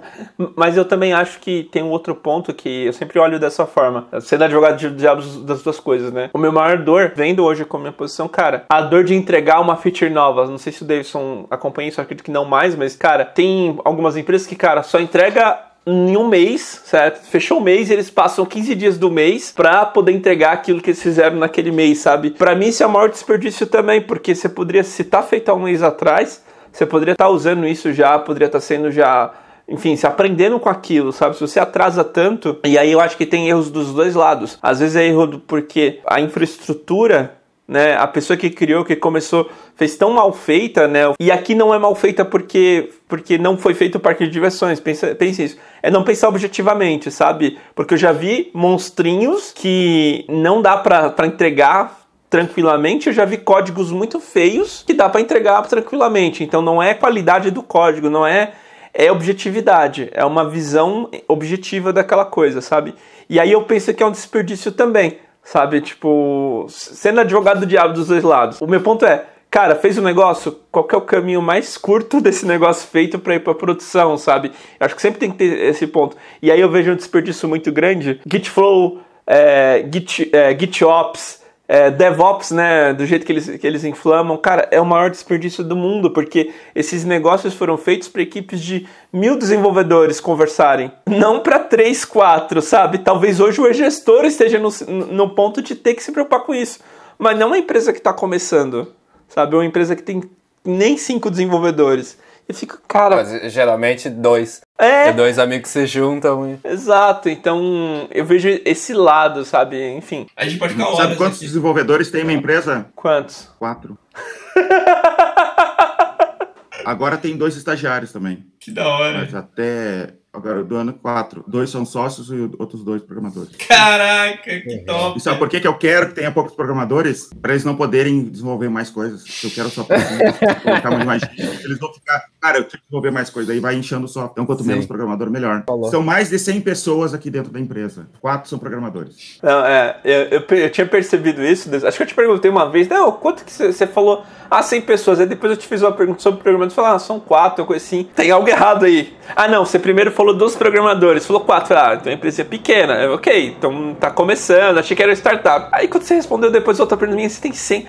Mas eu também acho que tem um outro ponto que eu sempre olho dessa forma. Sendo advogado de diabos das duas coisas, né? O meu maior dor, vendo hoje como minha posição, cara, a dor de entregar uma feature nova. Não sei se o Davidson acompanha isso, acredito que não mais, mas, cara, tem algumas empresas que, cara, só entrega em um mês, certo? Fechou o mês eles passam 15 dias do mês para poder entregar aquilo que eles fizeram naquele mês, sabe? Para mim isso é o maior desperdício também, porque você poderia, se tá feito há um mês atrás, você poderia estar tá usando isso já, poderia estar tá sendo já enfim, se aprendendo com aquilo, sabe? Se você atrasa tanto, e aí eu acho que tem erros dos dois lados. Às vezes é erro porque a infraestrutura né? A pessoa que criou, que começou, fez tão mal feita, né? E aqui não é mal feita porque porque não foi feito o parque de diversões. Pensa, pense isso. É não pensar objetivamente, sabe? Porque eu já vi monstrinhos que não dá para entregar tranquilamente. Eu já vi códigos muito feios que dá para entregar tranquilamente. Então não é qualidade do código, não é é objetividade, é uma visão objetiva daquela coisa, sabe? E aí eu penso que é um desperdício também sabe? Tipo, sendo advogado do diabo dos dois lados. O meu ponto é, cara, fez o um negócio, qual é o caminho mais curto desse negócio feito para ir para produção, sabe? Eu acho que sempre tem que ter esse ponto. E aí eu vejo um desperdício muito grande. Gitflow, é, Git, é, GitOps, é, DevOps, né, do jeito que eles, que eles inflamam, cara, é o maior desperdício do mundo, porque esses negócios foram feitos para equipes de mil desenvolvedores conversarem, não para três, quatro, sabe? Talvez hoje o gestor esteja no, no ponto de ter que se preocupar com isso, mas não uma empresa que está começando, sabe? Uma empresa que tem nem cinco desenvolvedores. Eu fico, cara. Mas, geralmente dois. É. E dois amigos se juntam. E... Exato. Então eu vejo esse lado, sabe? Enfim. A gente pode ficar Sabe quantos aqui. desenvolvedores tem uma empresa? Quantos? Quatro. Agora tem dois estagiários também. Que da hora. Mas até Agora, do ano 4. Dois são sócios e outros dois programadores. Caraca, que top! E sabe por que, que eu quero que tenha poucos programadores? Para eles não poderem desenvolver mais coisas. Eu quero só colocar mais Eles vão ficar, cara, eu tenho que desenvolver mais coisas. Aí vai inchando só. Então, quanto Sim. menos programador, melhor. Falou. São mais de 100 pessoas aqui dentro da empresa. Quatro são programadores. Não, é, eu, eu, eu tinha percebido isso. Acho que eu te perguntei uma vez, não, quanto que você falou? Ah, 100 pessoas. Aí depois eu te fiz uma pergunta sobre programadores. Falou, ah, são quatro, coisa assim. Tem algo errado aí. Ah, não, você primeiro falou falou dos programadores, falou quatro. Ah, então a empresa é pequena. Ok, então tá começando, achei que era startup. Aí quando você respondeu depois outra pergunta minha, você tem 100.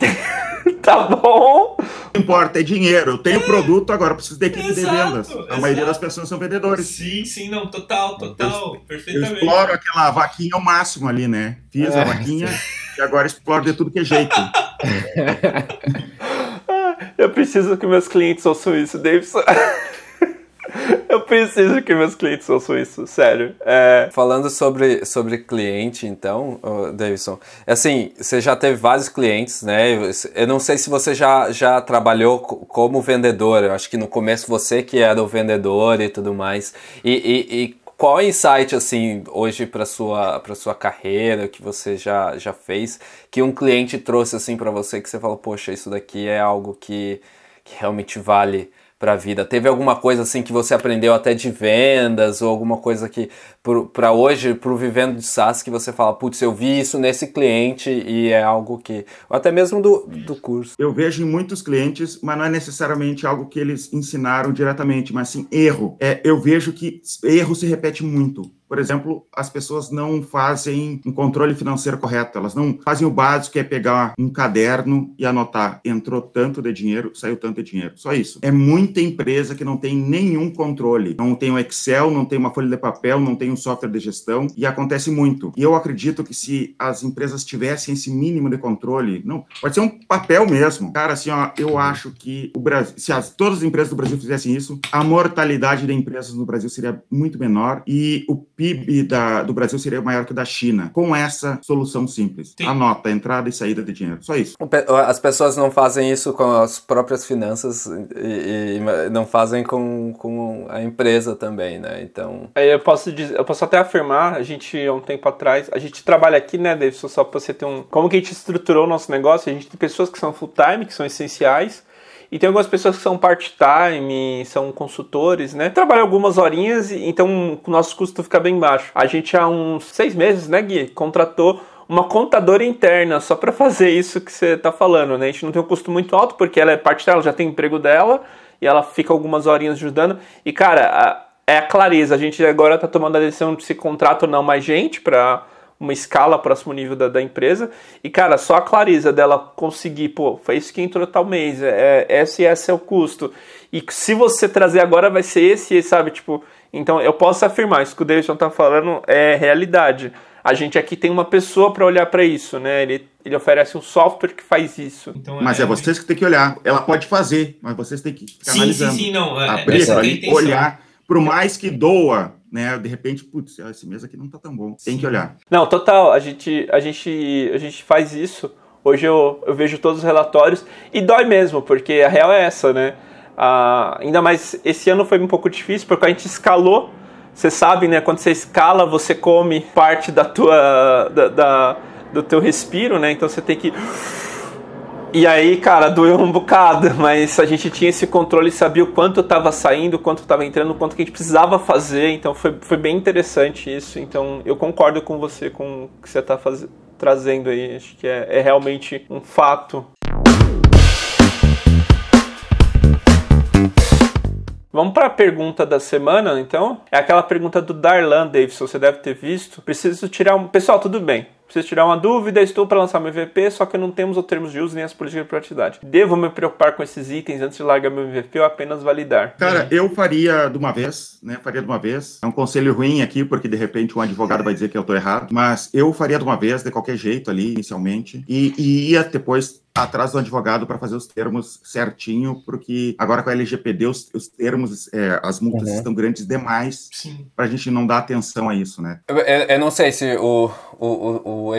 tá bom. Não importa, é dinheiro. Eu tenho produto, agora eu preciso da equipe de Exato, vendas. A exato. maioria das pessoas são vendedores. Sim, sim, não, total, total, Eu perfeitamente. exploro aquela vaquinha ao máximo ali, né? Fiz É, a vaquinha e agora exploro de tudo que é jeito. Eu preciso que meus clientes ouçam isso, Davidson. Eu preciso que meus clientes ouçam isso, sério. É, Falando sobre, sobre cliente, então, Davidson, assim, você já teve vários clientes, né? Eu não sei se você já, já trabalhou co- como vendedor, eu acho que no começo você que era o vendedor e tudo mais. E, e, e qual é o insight, assim, hoje para sua para sua carreira que você já, já fez, que um cliente trouxe, assim, para você, que você falou, poxa, isso daqui é algo que, que realmente vale para a vida? Teve alguma coisa assim que você aprendeu até de vendas ou alguma coisa que para hoje, para o vivendo de SaaS, que você fala, putz, eu vi isso nesse cliente e é algo que. Ou até mesmo do, do curso. Eu vejo em muitos clientes, mas não é necessariamente algo que eles ensinaram diretamente, mas sim erro. É, eu vejo que erro se repete muito. Por exemplo, as pessoas não fazem um controle financeiro correto, elas não fazem o básico, que é pegar um caderno e anotar, entrou tanto de dinheiro, saiu tanto de dinheiro. Só isso. É muita empresa que não tem nenhum controle. Não tem o Excel, não tem uma folha de papel, não tem um software de gestão, e acontece muito. E eu acredito que se as empresas tivessem esse mínimo de controle, não, pode ser um papel mesmo. Cara, assim, ó, eu acho que o Brasil, se as, todas as empresas do Brasil fizessem isso, a mortalidade de empresas no Brasil seria muito menor e o PIB da, do Brasil seria maior que o da China, com essa solução simples. Sim. Anota, entrada e saída de dinheiro. Só isso. As pessoas não fazem isso com as próprias finanças e, e não fazem com, com a empresa também, né? Então. aí eu posso dizer, eu posso até afirmar, a gente há um tempo atrás, a gente trabalha aqui, né, Davidson, só pra você ter um. Como que a gente estruturou o nosso negócio? A gente tem pessoas que são full time, que são essenciais. E tem algumas pessoas que são part-time, são consultores, né? Trabalham algumas horinhas, então o nosso custo fica bem baixo. A gente há uns seis meses, né, Gui, contratou uma contadora interna só para fazer isso que você tá falando, né? A gente não tem um custo muito alto porque ela é parte dela, já tem emprego dela e ela fica algumas horinhas ajudando. E cara, é a clareza. A gente agora tá tomando a decisão de se contrata ou não mais gente para uma escala próximo nível da, da empresa. E, cara, só a clareza dela conseguir, pô, foi isso que entrou tal mês, é, é, esse e esse é o custo. E se você trazer agora vai ser esse, e sabe? Tipo, então eu posso afirmar, isso que o Davidson tá falando é realidade. A gente aqui tem uma pessoa para olhar para isso, né? Ele, ele oferece um software que faz isso. Então, Mas é vocês que têm que olhar. Ela pode fazer, mas vocês têm que ficar Sim, sim, analisando. sim, não. é- Abrir é olhar, por mais que doa, né? De repente, putz, esse mês aqui não tá tão bom. Tem Sim. que olhar. Não, total, a gente, a gente, a gente faz isso. Hoje eu, eu vejo todos os relatórios e dói mesmo, porque a real é essa, né? Ah, ainda mais esse ano foi um pouco difícil porque a gente escalou. Você sabe, né? Quando você escala, você come parte da tua, da, da- do teu respiro, né? Então você tem que e aí, cara, doeu um bocado, mas a gente tinha esse controle, sabia o quanto estava saindo, o quanto estava entrando, o quanto que a gente precisava fazer, então foi, foi bem interessante isso. Então eu concordo com você com o que você está trazendo aí, acho que é, é realmente um fato. Vamos para a pergunta da semana, então. É aquela pergunta do Darlan Davidson, você deve ter visto. Preciso tirar um. Pessoal, tudo bem. Preciso tirar uma dúvida, estou para lançar meu MVP, só que não temos os termos de uso nem as políticas de privacidade. Devo me preocupar com esses itens antes de largar meu MVP ou apenas validar? Cara, eu faria de uma vez, né? Faria de uma vez. É um conselho ruim aqui, porque de repente um advogado vai dizer que eu tô errado. Mas eu faria de uma vez, de qualquer jeito ali, inicialmente. E, e ia depois atrás do advogado para fazer os termos certinho, porque agora com a LGPD os, os termos, é, as multas Uhum. estão grandes demais para a gente não dar atenção a isso, né? Eu, eu- eu não sei se o, o, o, o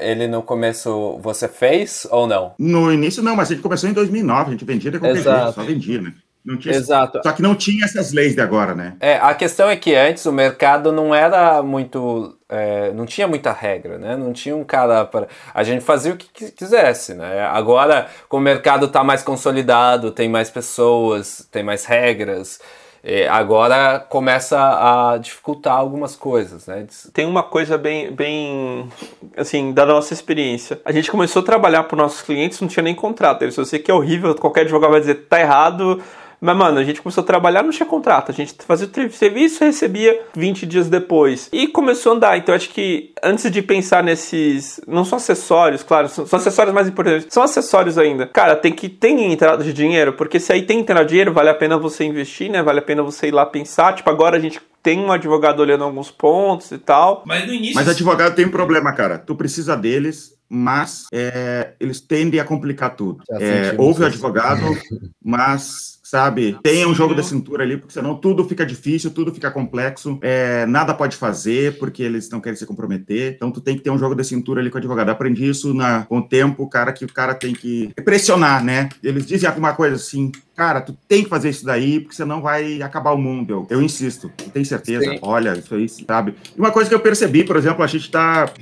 ele no começo você fez ou não. No início não, mas a gente começou em 2009, a gente vendia de qualquer Exato. jeito, só vendia, né? Não tinha, Exato. Só que não tinha essas leis de agora, né? É, a questão é que antes o mercado não era muito. é, não tinha muita regra, né? Não tinha um cara para. A gente fazia o que qui- quisesse, né? Agora, como o mercado está mais consolidado, tem mais pessoas, tem mais regras, é, agora começa a dificultar algumas coisas, né? Tem uma coisa bem, bem, assim, da nossa experiência. A gente começou a trabalhar para nossos clientes, não tinha nem contrato. Eles, eu sei que é horrível, qualquer advogado vai dizer tá errado, Mas, mano, a gente começou a trabalhar, não tinha contrato. A gente fazia o serviço e recebia 20 dias depois. E começou a andar. Então, acho que antes de pensar nesses. Não são acessórios, claro, são, são acessórios mais importantes. São acessórios ainda. Cara, tem que ter entrada de dinheiro, porque se aí tem entrada de dinheiro, vale a pena você investir, né? Vale a pena você ir lá pensar. Tipo, agora a gente tem um advogado olhando alguns pontos e tal. Mas no início. Mas advogado tem um problema, cara. Tu precisa deles, mas é, eles tendem a complicar tudo. É, houve o advogado, mas, sabe, tenha um jogo da cintura ali, porque senão tudo fica difícil, tudo fica complexo, é, nada pode fazer, porque eles não querem se comprometer. Então, tu tem que ter um jogo da cintura ali com o advogado. Aprendi isso na, com o tempo, cara, que o cara tem que pressionar, né? Eles dizem alguma coisa assim, cara, tu tem que fazer isso daí, porque senão vai acabar o mundo. Eu, eu insisto, tu tem certeza? Sim. Olha, isso aí, sabe? E uma coisa que eu percebi, por exemplo, a gente está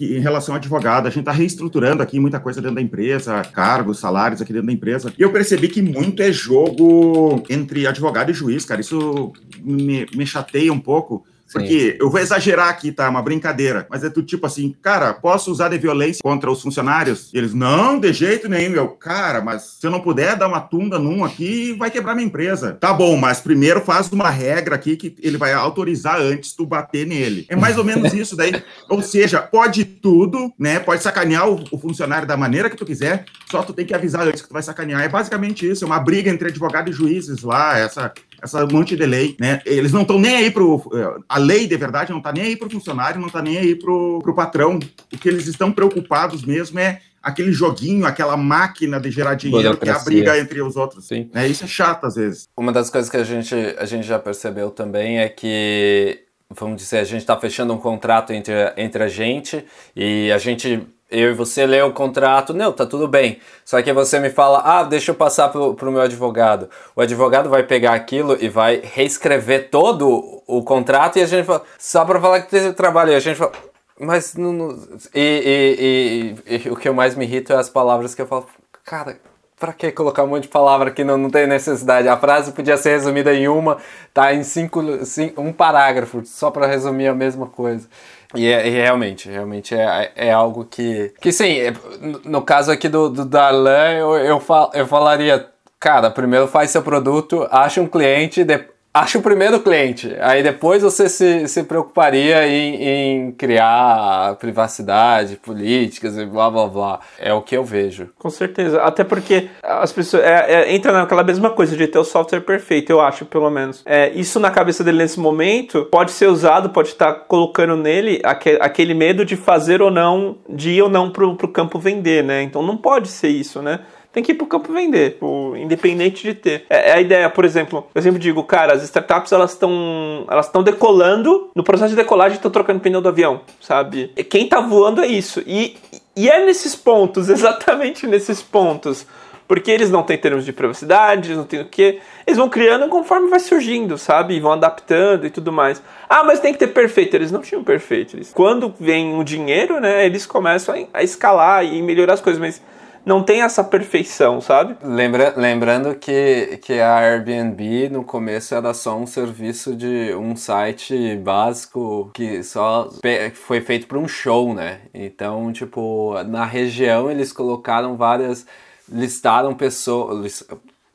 em relação ao advogado, a gente está reestruturando aqui muita coisa dentro da empresa, cargos, salários aqui dentro da empresa. E eu percebi que muito é jogo entre advogado e juiz, cara. Isso me, me chateia um pouco. Porque eu vou exagerar aqui, tá? Uma brincadeira. Mas é tudo tipo assim, cara, posso usar de violência contra os funcionários? E eles, não, de jeito nenhum. Eu, cara, mas se eu não puder dar uma tunda num aqui, vai quebrar minha empresa. Tá bom, mas primeiro faz uma regra aqui que ele vai autorizar antes tu bater nele. É mais ou menos isso daí. Ou seja, pode tudo, né? Pode sacanear o, o funcionário da maneira que tu quiser, só tu tem que avisar antes que tu vai sacanear. É basicamente isso, é uma briga entre advogado e juízes lá, essa essa monte de lei, né? Eles não estão nem aí pro. eh, A lei, de verdade, não está nem aí pro funcionário, não está nem aí pro, pro patrão. O que eles estão preocupados mesmo é aquele joguinho, aquela máquina de gerar dinheiro que é a briga entre os outros. Sim. É, isso é chato às vezes. Uma das coisas que a gente, a gente já percebeu também é que, vamos dizer, a gente está fechando um contrato entre, entre a gente e a gente, eu e você lê o contrato, não, tá tudo bem. Só que você me fala, ah, deixa eu passar pro, pro meu advogado. O advogado vai pegar aquilo e vai reescrever todo o contrato e a gente fala, só para falar que teve trabalho. E a gente fala, mas não. não- E, e- e- e o que eu mais me irrita é as palavras que eu falo, cara. Pra que colocar um monte de palavra que não, não tem necessidade? A frase podia ser resumida em uma, tá em cinco, cin- um parágrafo, só pra resumir a mesma coisa. E, é- e realmente, realmente é, é algo que. Que sim, é- no- caso aqui do, do Darlan, eu, eu, fal, eu falaria, cara, primeiro faz seu produto, acha um cliente, de- acha o primeiro cliente. Aí depois você se, se preocuparia em, em criar privacidade, políticas e blá blá blá. É o que eu vejo. Com certeza. Até porque as pessoas. É, é, entra naquela mesma coisa de ter o software perfeito, eu acho, pelo menos. É, isso na cabeça dele nesse momento pode ser usado, pode estar colocando nele aque- aquele medo de fazer ou não, de ir ou não pro, pro campo vender, né? Então não pode ser isso, né? Tem que ir pro campo vender, independente de ter. É, é a ideia, por exemplo, eu sempre digo, cara, as startups elas estão elas estão decolando, no processo de decolagem estão trocando pneu do avião, sabe? Quem tá voando é isso. E, e é nesses pontos, exatamente nesses pontos. Porque eles não têm termos de privacidade, eles não têm o quê. Eles vão criando conforme vai surgindo, sabe? E vão adaptando e tudo mais. Ah, mas tem que ter perfeito. Eles não tinham perfeito. Quando vem o dinheiro, né? Eles começam a, a escalar e melhorar as coisas, mas não tem essa perfeição, sabe? Lembra, lembrando que, que a Airbnb no começo era só um serviço de um site básico que só foi feito para um show, né? Então, tipo, na região eles colocaram várias. listaram pessoas.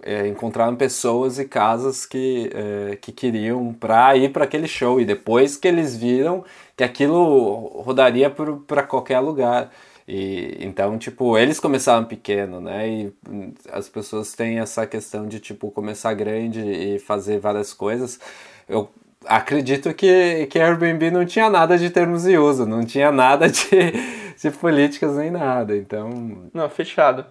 é, encontraram pessoas e casas que, é, que queriam para ir para aquele show e depois que eles viram que aquilo rodaria para qualquer lugar. E, então, tipo, eles começaram pequeno, né? E hum, as pessoas têm essa questão de, tipo, começar grande e fazer várias coisas. Eu acredito que, que Airbnb não tinha nada de termos de uso, não tinha nada de, de políticas nem nada. Então, Não, fechado.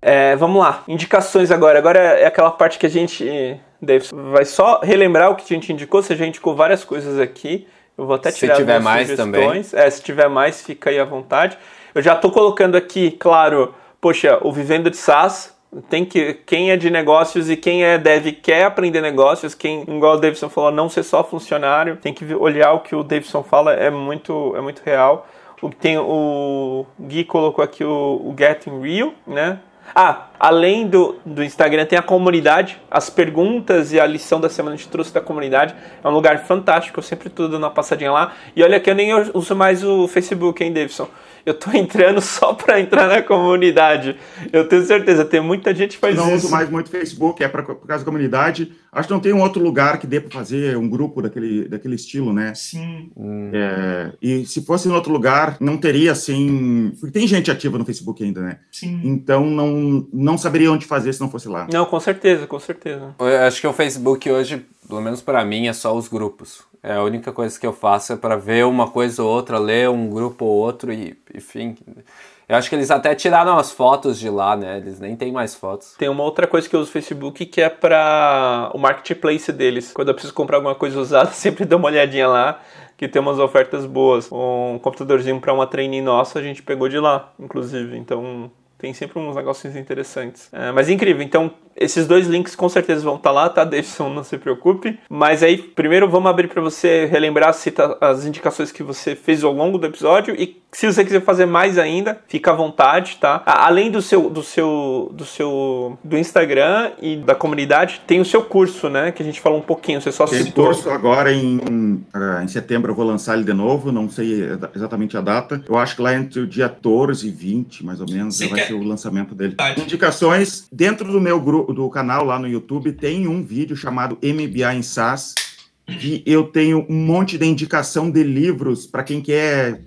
É, vamos lá, indicações agora. Agora é aquela parte que a gente Davidson, vai só relembrar o que a gente indicou. Você já indicou várias coisas aqui. Eu vou até Se tirar tiver as minhas mais sugestões. É, se tiver mais, fica aí à vontade. Eu já tô colocando aqui, claro, poxa, o Vivendo de SaaS. Tem que quem é de negócios e quem é dev quer aprender negócios, quem, igual o Davidson falou, não ser só funcionário, tem que olhar o que o Davidson fala, é muito, é muito real. O, tem, o Gui colocou aqui o, o Getting Real, né? Ah, além do, do Instagram, tem a comunidade, as perguntas e a lição da semana a gente trouxe da comunidade. É um lugar fantástico, eu sempre tô dando uma passadinha lá. E olha que eu nem uso mais o Facebook, hein, Davidson? Eu tô entrando só para entrar na comunidade. Eu tenho certeza, tem muita gente que faz não isso. Não uso mais muito Facebook, é para por causa da comunidade. Acho que não tem um outro lugar que dê para fazer um grupo daquele, daquele estilo, né? Sim. É, e se fosse em outro lugar, não teria assim. Porque tem gente ativa no Facebook ainda, né? Sim. Então não, não saberia onde fazer se não fosse lá. Não, com certeza, com certeza. Eu acho que o Facebook hoje, pelo menos para mim, é só os grupos. É a única coisa que eu faço é para ver uma coisa ou outra, ler um grupo ou outro e, enfim. Eu acho que eles até tiraram as fotos de lá, né? Eles nem têm mais fotos. Tem uma outra coisa que eu uso o Facebook que é para o marketplace deles. Quando eu preciso comprar alguma coisa usada, sempre dou uma olhadinha lá, que tem umas ofertas boas. Um computadorzinho para uma trainee nossa, a gente pegou de lá, inclusive. Então, tem sempre uns negocinhos interessantes. É, mas incrível, então esses dois links com certeza vão estar lá, tá, Davidson? Não se preocupe. Mas aí, primeiro vamos abrir para você relembrar cita as indicações que você fez ao longo do episódio e se você quiser fazer mais ainda, fica à vontade, tá? Além do seu do seu do seu do Instagram e da comunidade, tem o seu curso, né? Que a gente falou um pouquinho. Você só tem citou. curso agora em em setembro eu vou lançar ele de novo, não sei exatamente a data. Eu acho que lá entre o dia 14 e 20, mais ou menos, vai quer... ser o lançamento dele. Tá. Indicações dentro do meu grupo do canal lá no YouTube tem um vídeo chamado MBA em SaaS, que eu tenho um monte de indicação de livros para quem quer.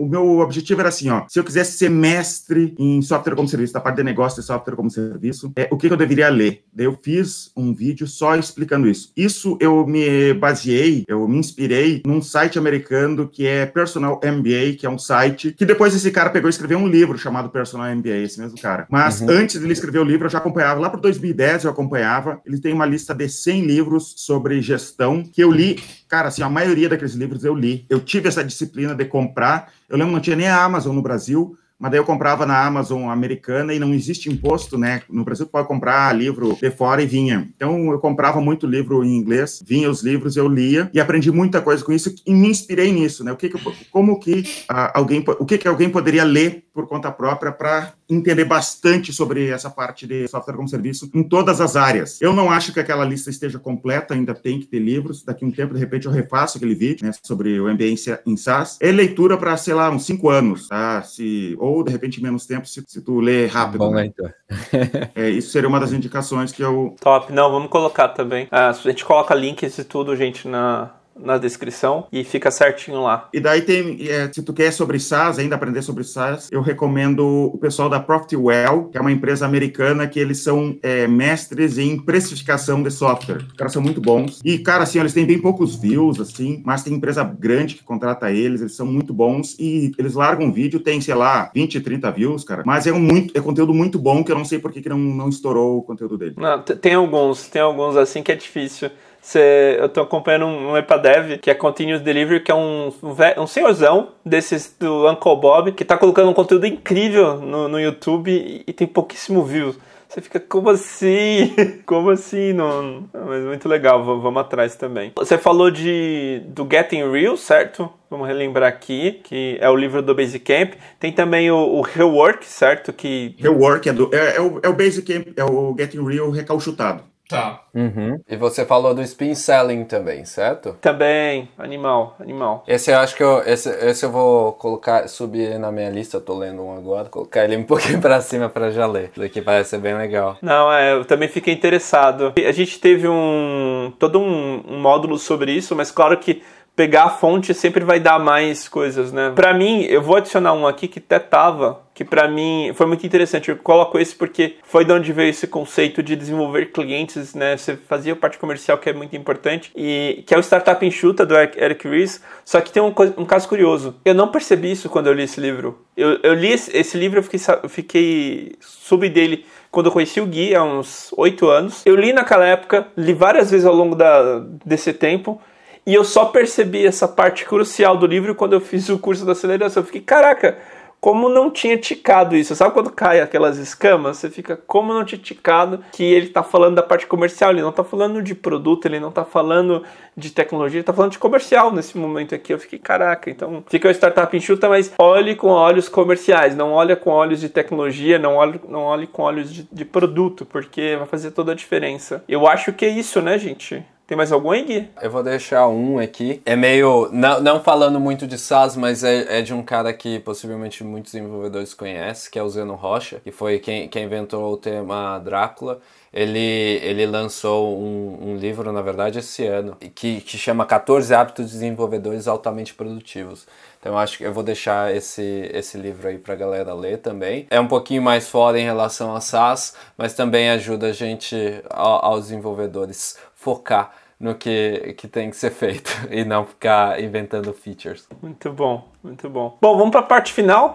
O, meu objetivo era assim, ó. Se eu quisesse ser mestre em software como serviço, da parte de negócio de software como serviço, é, o que, que eu deveria ler? Daí eu fiz um vídeo só explicando isso. Isso eu me baseei, eu me inspirei num site americano que é Personal MBA, que é um site que depois esse cara pegou e escreveu um livro chamado Personal MBA, esse mesmo cara. Mas uhum. antes dele escrever o livro, eu já acompanhava. Lá para 2010 eu acompanhava. Ele tem uma lista de 100 livros sobre gestão que eu li, cara, assim, a maioria daqueles livros eu li. Eu tive essa disciplina de comprar. Eu lembro não tinha nem a Amazon no Brasil, mas daí eu comprava na Amazon americana e não existe imposto, né? No Brasil pode comprar livro de fora e vinha. Então eu comprava muito livro em inglês, vinha os livros, eu lia e aprendi muita coisa com isso e me inspirei nisso, né? O que, que como que uh, alguém, o que que alguém poderia ler por conta própria para entender bastante sobre essa parte de software como serviço em todas as áreas. Eu não acho que aquela lista esteja completa, ainda tem que ter livros. Daqui a um tempo, de repente, eu refaço aquele vídeo né, sobre o ambiência em SaaS. É leitura para, sei lá, uns cinco anos, tá? Se, ou, de repente, menos tempo, se, se tu lê rápido. Bom, né? então. é, isso seria uma das indicações que eu... Top. Não, vamos colocar também. Ah, a gente coloca links e tudo, gente, na, na descrição e fica certinho lá. E daí tem, é, se tu quer sobre SaaS, ainda aprender sobre SaaS, eu recomendo o pessoal da Profitwell, que é uma empresa americana que eles são é, mestres em precificação de software. Os caras são muito bons. E, cara, assim, eles têm bem poucos views, assim, mas tem empresa grande que contrata eles, eles são muito bons e eles largam um vídeo, tem, sei lá, 20, 30 views, cara, mas é um muito, é conteúdo muito bom que eu não sei por que, que não, não estourou o conteúdo dele. Não, tem alguns, tem alguns assim que é difícil. Cê, eu tô acompanhando um, um EPADev, que é Continuous Delivery, que é um, um, senhorzão desses do Uncle Bob, que tá colocando um conteúdo incrível no, no YouTube e, e tem pouquíssimo views. Você fica, como assim? Como assim? Não... Mas muito legal, vamos atrás também. Você falou de do Getting Real, certo? Vamos relembrar aqui, que é o livro do Basecamp. Tem também o, o Rework, certo? Que... Rework é, do, é, é, o, é o Basecamp, é o Getting Real recalchutado. Tá. Uhum. E você falou do spin selling também, certo? Também, animal, animal. Esse eu acho que eu, esse, esse eu vou colocar, subir na minha lista, eu tô lendo um agora, colocar ele um pouquinho pra cima pra já ler. Isso aqui parece ser bem legal. Não, é, eu também fiquei interessado. A gente teve um todo um, um módulo sobre isso, mas claro que pegar a fonte sempre vai dar mais coisas, né? Para mim, eu vou adicionar um aqui que até tava, que para mim foi muito interessante. Eu coloco esse porque foi de onde veio esse conceito de desenvolver clientes, né? Você fazia parte comercial que é muito importante e que é o Startup Enxuta do Eric Ries. Só que tem um, um caso curioso. Eu não percebi isso quando eu li esse livro. Eu, eu li esse, esse, livro, eu fiquei, eu fiquei sub dele quando eu conheci o Gui há uns oito anos. Eu li naquela época, li várias vezes ao longo da, desse tempo e eu só percebi essa parte crucial do livro quando eu fiz o curso da aceleração. Eu fiquei, caraca, como não tinha ticado isso. Sabe quando cai aquelas escamas? Você fica, como não tinha ticado que ele tá falando da parte comercial, ele não tá falando de produto, ele não tá falando de tecnologia, ele tá falando de comercial nesse momento aqui. Eu fiquei, caraca, então fica o startup enxuta, mas olhe com olhos comerciais, não olha com olhos de tecnologia, não olhe, não olhe com olhos de, de produto, porque vai fazer toda a diferença. Eu acho que é isso, né, gente? Tem mais algum aí, Gui? Eu vou deixar um aqui. É meio. Não, não falando muito de SaaS, mas é, é, de um cara que possivelmente muitos desenvolvedores conhecem, que é o Zeno Rocha, que foi quem, quem inventou o tema Drácula. Ele, ele lançou um, um livro, na verdade, esse ano, que, que chama 14 Hábitos de Desenvolvedores Altamente Produtivos. Então acho que eu vou deixar esse, esse livro aí pra galera ler também. É um pouquinho mais fora em relação a SaaS, mas também ajuda a gente, aos desenvolvedores, focar no que, que tem que ser feito e não ficar inventando features. Muito bom, muito bom. Bom, vamos para a parte final.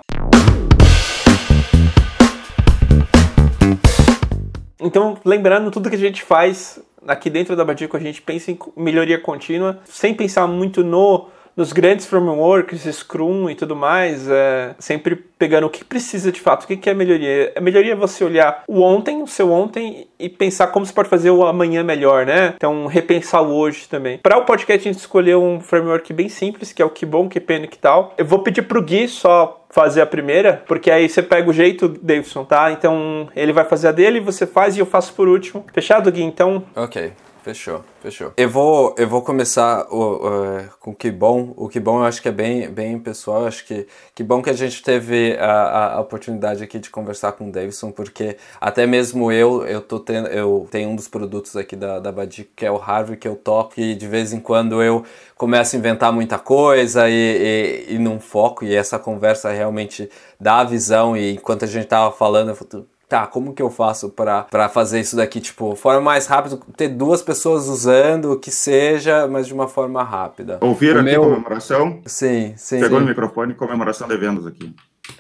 Então, lembrando tudo que a gente faz aqui dentro da Badico, a gente pensa em melhoria contínua, sem pensar muito no nos grandes frameworks, Scrum e tudo mais, é, sempre pegando o que precisa de fato, o que é melhoria. A melhoria é você olhar o ontem, o seu ontem, e pensar como você pode fazer o amanhã melhor, né? Então, repensar o hoje também. Para o podcast, a gente escolheu um framework bem simples, que é o que bom, que pena, que tal. Eu vou pedir pro Gui só fazer a primeira, porque aí você pega o jeito, Davidson, tá? Então, ele vai fazer a dele, você faz e eu faço por último. Fechado, Gui? Então... Ok. Fechou, fechou. Eu vou, eu vou começar o, uh, com que bom. O que bom eu acho que é bem, bem pessoal. Eu acho que que bom que a gente teve a, a oportunidade aqui de conversar com o Davidson, porque até mesmo eu, eu tô tendo, eu tenho um dos produtos aqui da, da Badic, que é o Harvey, que eu toco, e de vez em quando eu começo a inventar muita coisa e, e, e não foco, e essa conversa realmente dá a visão, e enquanto a gente tava falando, eu tá, como que eu faço para fazer isso daqui, tipo, forma mais rápida, ter duas pessoas usando, o que seja, mas de uma forma rápida. Ouviram o aqui meu... comemoração? Sim, sim. Pegou sim. no microfone, comemoração de vendas aqui.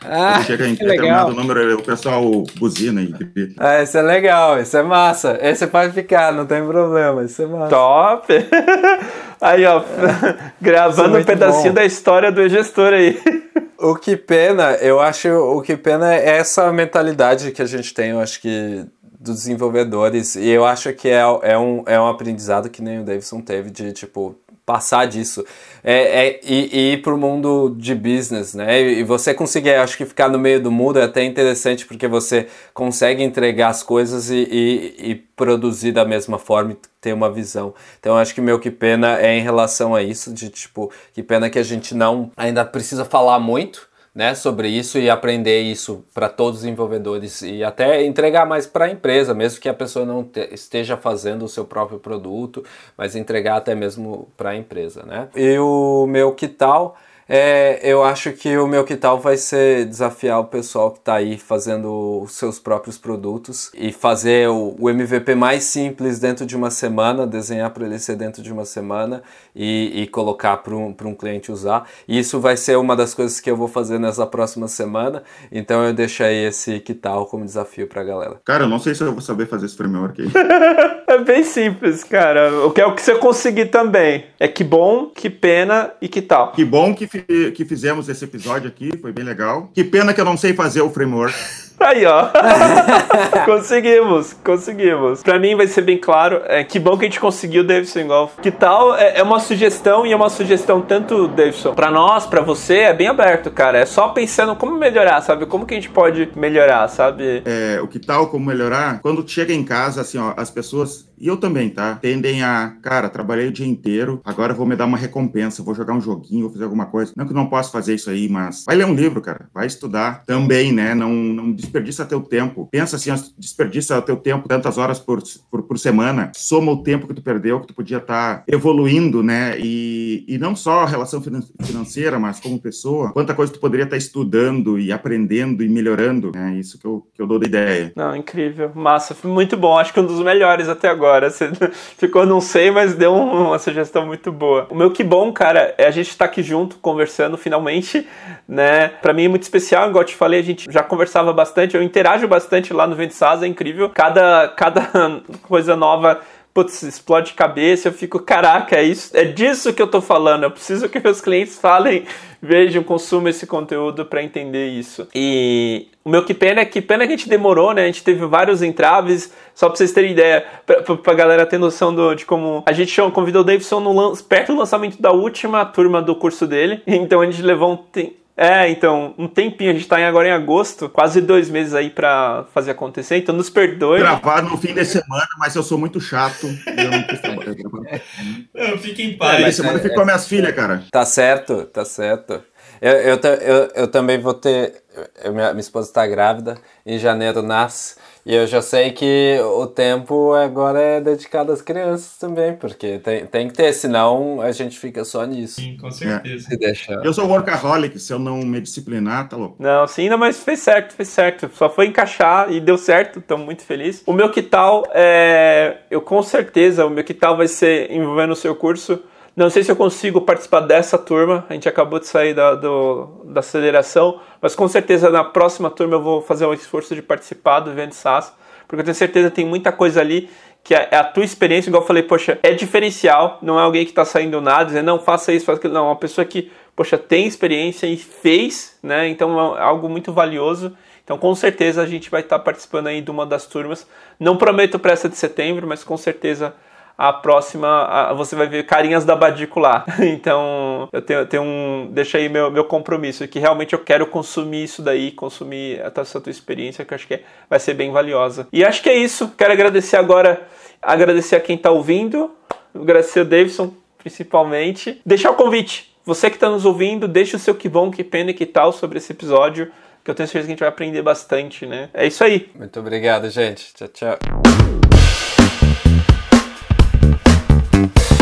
Ah, Chega em determinado número, o pessoal buzina e grita. Ah, isso é legal, isso é massa. Esse pode ficar, não tem problema, isso é massa. Top! Aí, ó, gravando é um pedacinho bom. da história do gestor aí. O que pena, eu acho, o que pena é essa mentalidade que a gente tem, eu acho que dos desenvolvedores, e eu acho que é, é, um, é um aprendizado que nem o Davidson teve de, tipo, passar disso é, é, e, e ir para o mundo de business, né? E você conseguir, acho que ficar no meio do mundo é até interessante porque você consegue entregar as coisas e, e, e produzir da mesma forma e ter uma visão. Então acho que meu que pena é em relação a isso, de tipo, que pena que a gente não ainda precisa falar muito né, sobre isso e aprender isso para todos os desenvolvedores e até entregar mais para a empresa, mesmo que a pessoa não te, esteja fazendo o seu próprio produto, mas entregar até mesmo para a empresa, né? E o meu que tal é, eu acho que o meu que tal vai ser desafiar o pessoal que está aí fazendo os seus próprios produtos e fazer o, o MVP mais simples dentro de uma semana, desenhar para ele ser dentro de uma semana e, e colocar para um, um cliente usar. E isso vai ser uma das coisas que eu vou fazer nessa próxima semana. Então eu deixei esse que tal como desafio para a galera. Cara, eu não sei se eu vou saber fazer esse framework aí. é bem simples, cara. O que é o que você conseguir também. É que bom, que pena e que tal. Que bom que que fizemos esse episódio aqui, foi bem legal. Que pena que eu não sei fazer o framework. Aí, ó. conseguimos, conseguimos. Pra mim vai ser bem claro. É, que bom que a gente conseguiu, Davidson Golf. Que tal? É, é, uma sugestão e é uma sugestão tanto, Davidson, pra nós, pra você, é bem aberto, cara. É só pensando como melhorar, sabe? Como que a gente pode melhorar, sabe? É, o que tal, como melhorar? Quando chega em casa, assim, ó, as pessoas e eu também, tá? Tendem a, cara, trabalhei o dia inteiro, agora vou me dar uma recompensa, vou jogar um joguinho, vou fazer alguma coisa. Não que não posso fazer isso aí, mas vai ler um livro, cara, vai estudar também, né? Não, não desperdiça teu tempo. Pensa assim, desperdiça teu tempo tantas horas por, por, por semana, soma o tempo que tu perdeu, que tu podia estar tá evoluindo, né? E, e não só a relação financeira, mas como pessoa, quanta coisa tu poderia estar tá estudando e aprendendo e melhorando, né? Isso que eu, que eu dou da ideia. Não, incrível, massa, muito bom, acho que um dos melhores até agora agora. Você ficou, não sei, mas deu uma sugestão muito boa. O meu que bom, cara, é a gente estar tá aqui junto, conversando finalmente, né? Pra mim é muito especial, igual eu te falei, a gente já conversava bastante, eu interajo bastante lá no Vento é incrível. Cada, cada coisa nova putz, explode cabeça, eu fico, caraca, é, isso, é disso que eu tô falando, eu preciso que meus clientes falem, vejam, consumam esse conteúdo para entender isso. E o meu que pena é que pena que a gente demorou, né? A gente teve vários entraves, só pra vocês terem ideia, pra, pra, pra galera ter noção do, de como. A gente convidou o Davidson no, perto do lançamento da última turma do curso dele, então a gente levou um. É, então, um tempinho, a gente tá agora em agosto, quase dois meses aí pra fazer acontecer, então nos perdoe. Gravar no fim de semana, mas eu sou muito chato e eu não fique em paz. É, semana eu fico com as minhas filhas, cara. Tá certo, tá certo. Eu, eu, eu, eu também vou ter. Minha, minha esposa está grávida, em janeiro nasce. E eu já sei que o tempo agora é dedicado às crianças também, porque tem, tem que ter, senão a gente fica só nisso. Sim, com certeza. Se deixar. Eu sou workaholic, se eu não me disciplinar, tá louco. Não, sim, não, mas fez certo, fez certo. Só foi encaixar e deu certo, estamos muito felizes. O meu que tal é. Eu com certeza, o meu que tal vai ser envolvendo o seu curso. Não sei se eu consigo participar dessa turma, a gente acabou de sair da, do, da aceleração, mas com certeza na próxima turma eu vou fazer um esforço de participar do evento SaaS, porque eu tenho certeza que tem muita coisa ali que é, é a tua experiência, igual eu falei, poxa, é diferencial, não é alguém que está saindo nada, dizendo, não, faça isso, faça aquilo, não, é uma pessoa que, poxa, tem experiência e fez, né, então é algo muito valioso, então com certeza a gente vai estar tá participando aí de uma das turmas, não prometo para essa de setembro, mas com certeza a próxima a, você vai ver carinhas da Badico lá. Então eu tenho, eu tenho um. Deixa aí meu, meu compromisso, que realmente eu quero consumir isso daí, consumir essa tua experiência, que eu acho que é, vai ser bem valiosa. E acho que é isso. Quero agradecer agora, agradecer a quem está ouvindo, agradecer o Davidson principalmente. Deixar o convite. Você que está nos ouvindo, deixa o seu que bom, que pena e que tal sobre esse episódio, que eu tenho certeza que a gente vai aprender bastante, né? É isso aí. Muito obrigado, gente. Tchau, tchau. Thank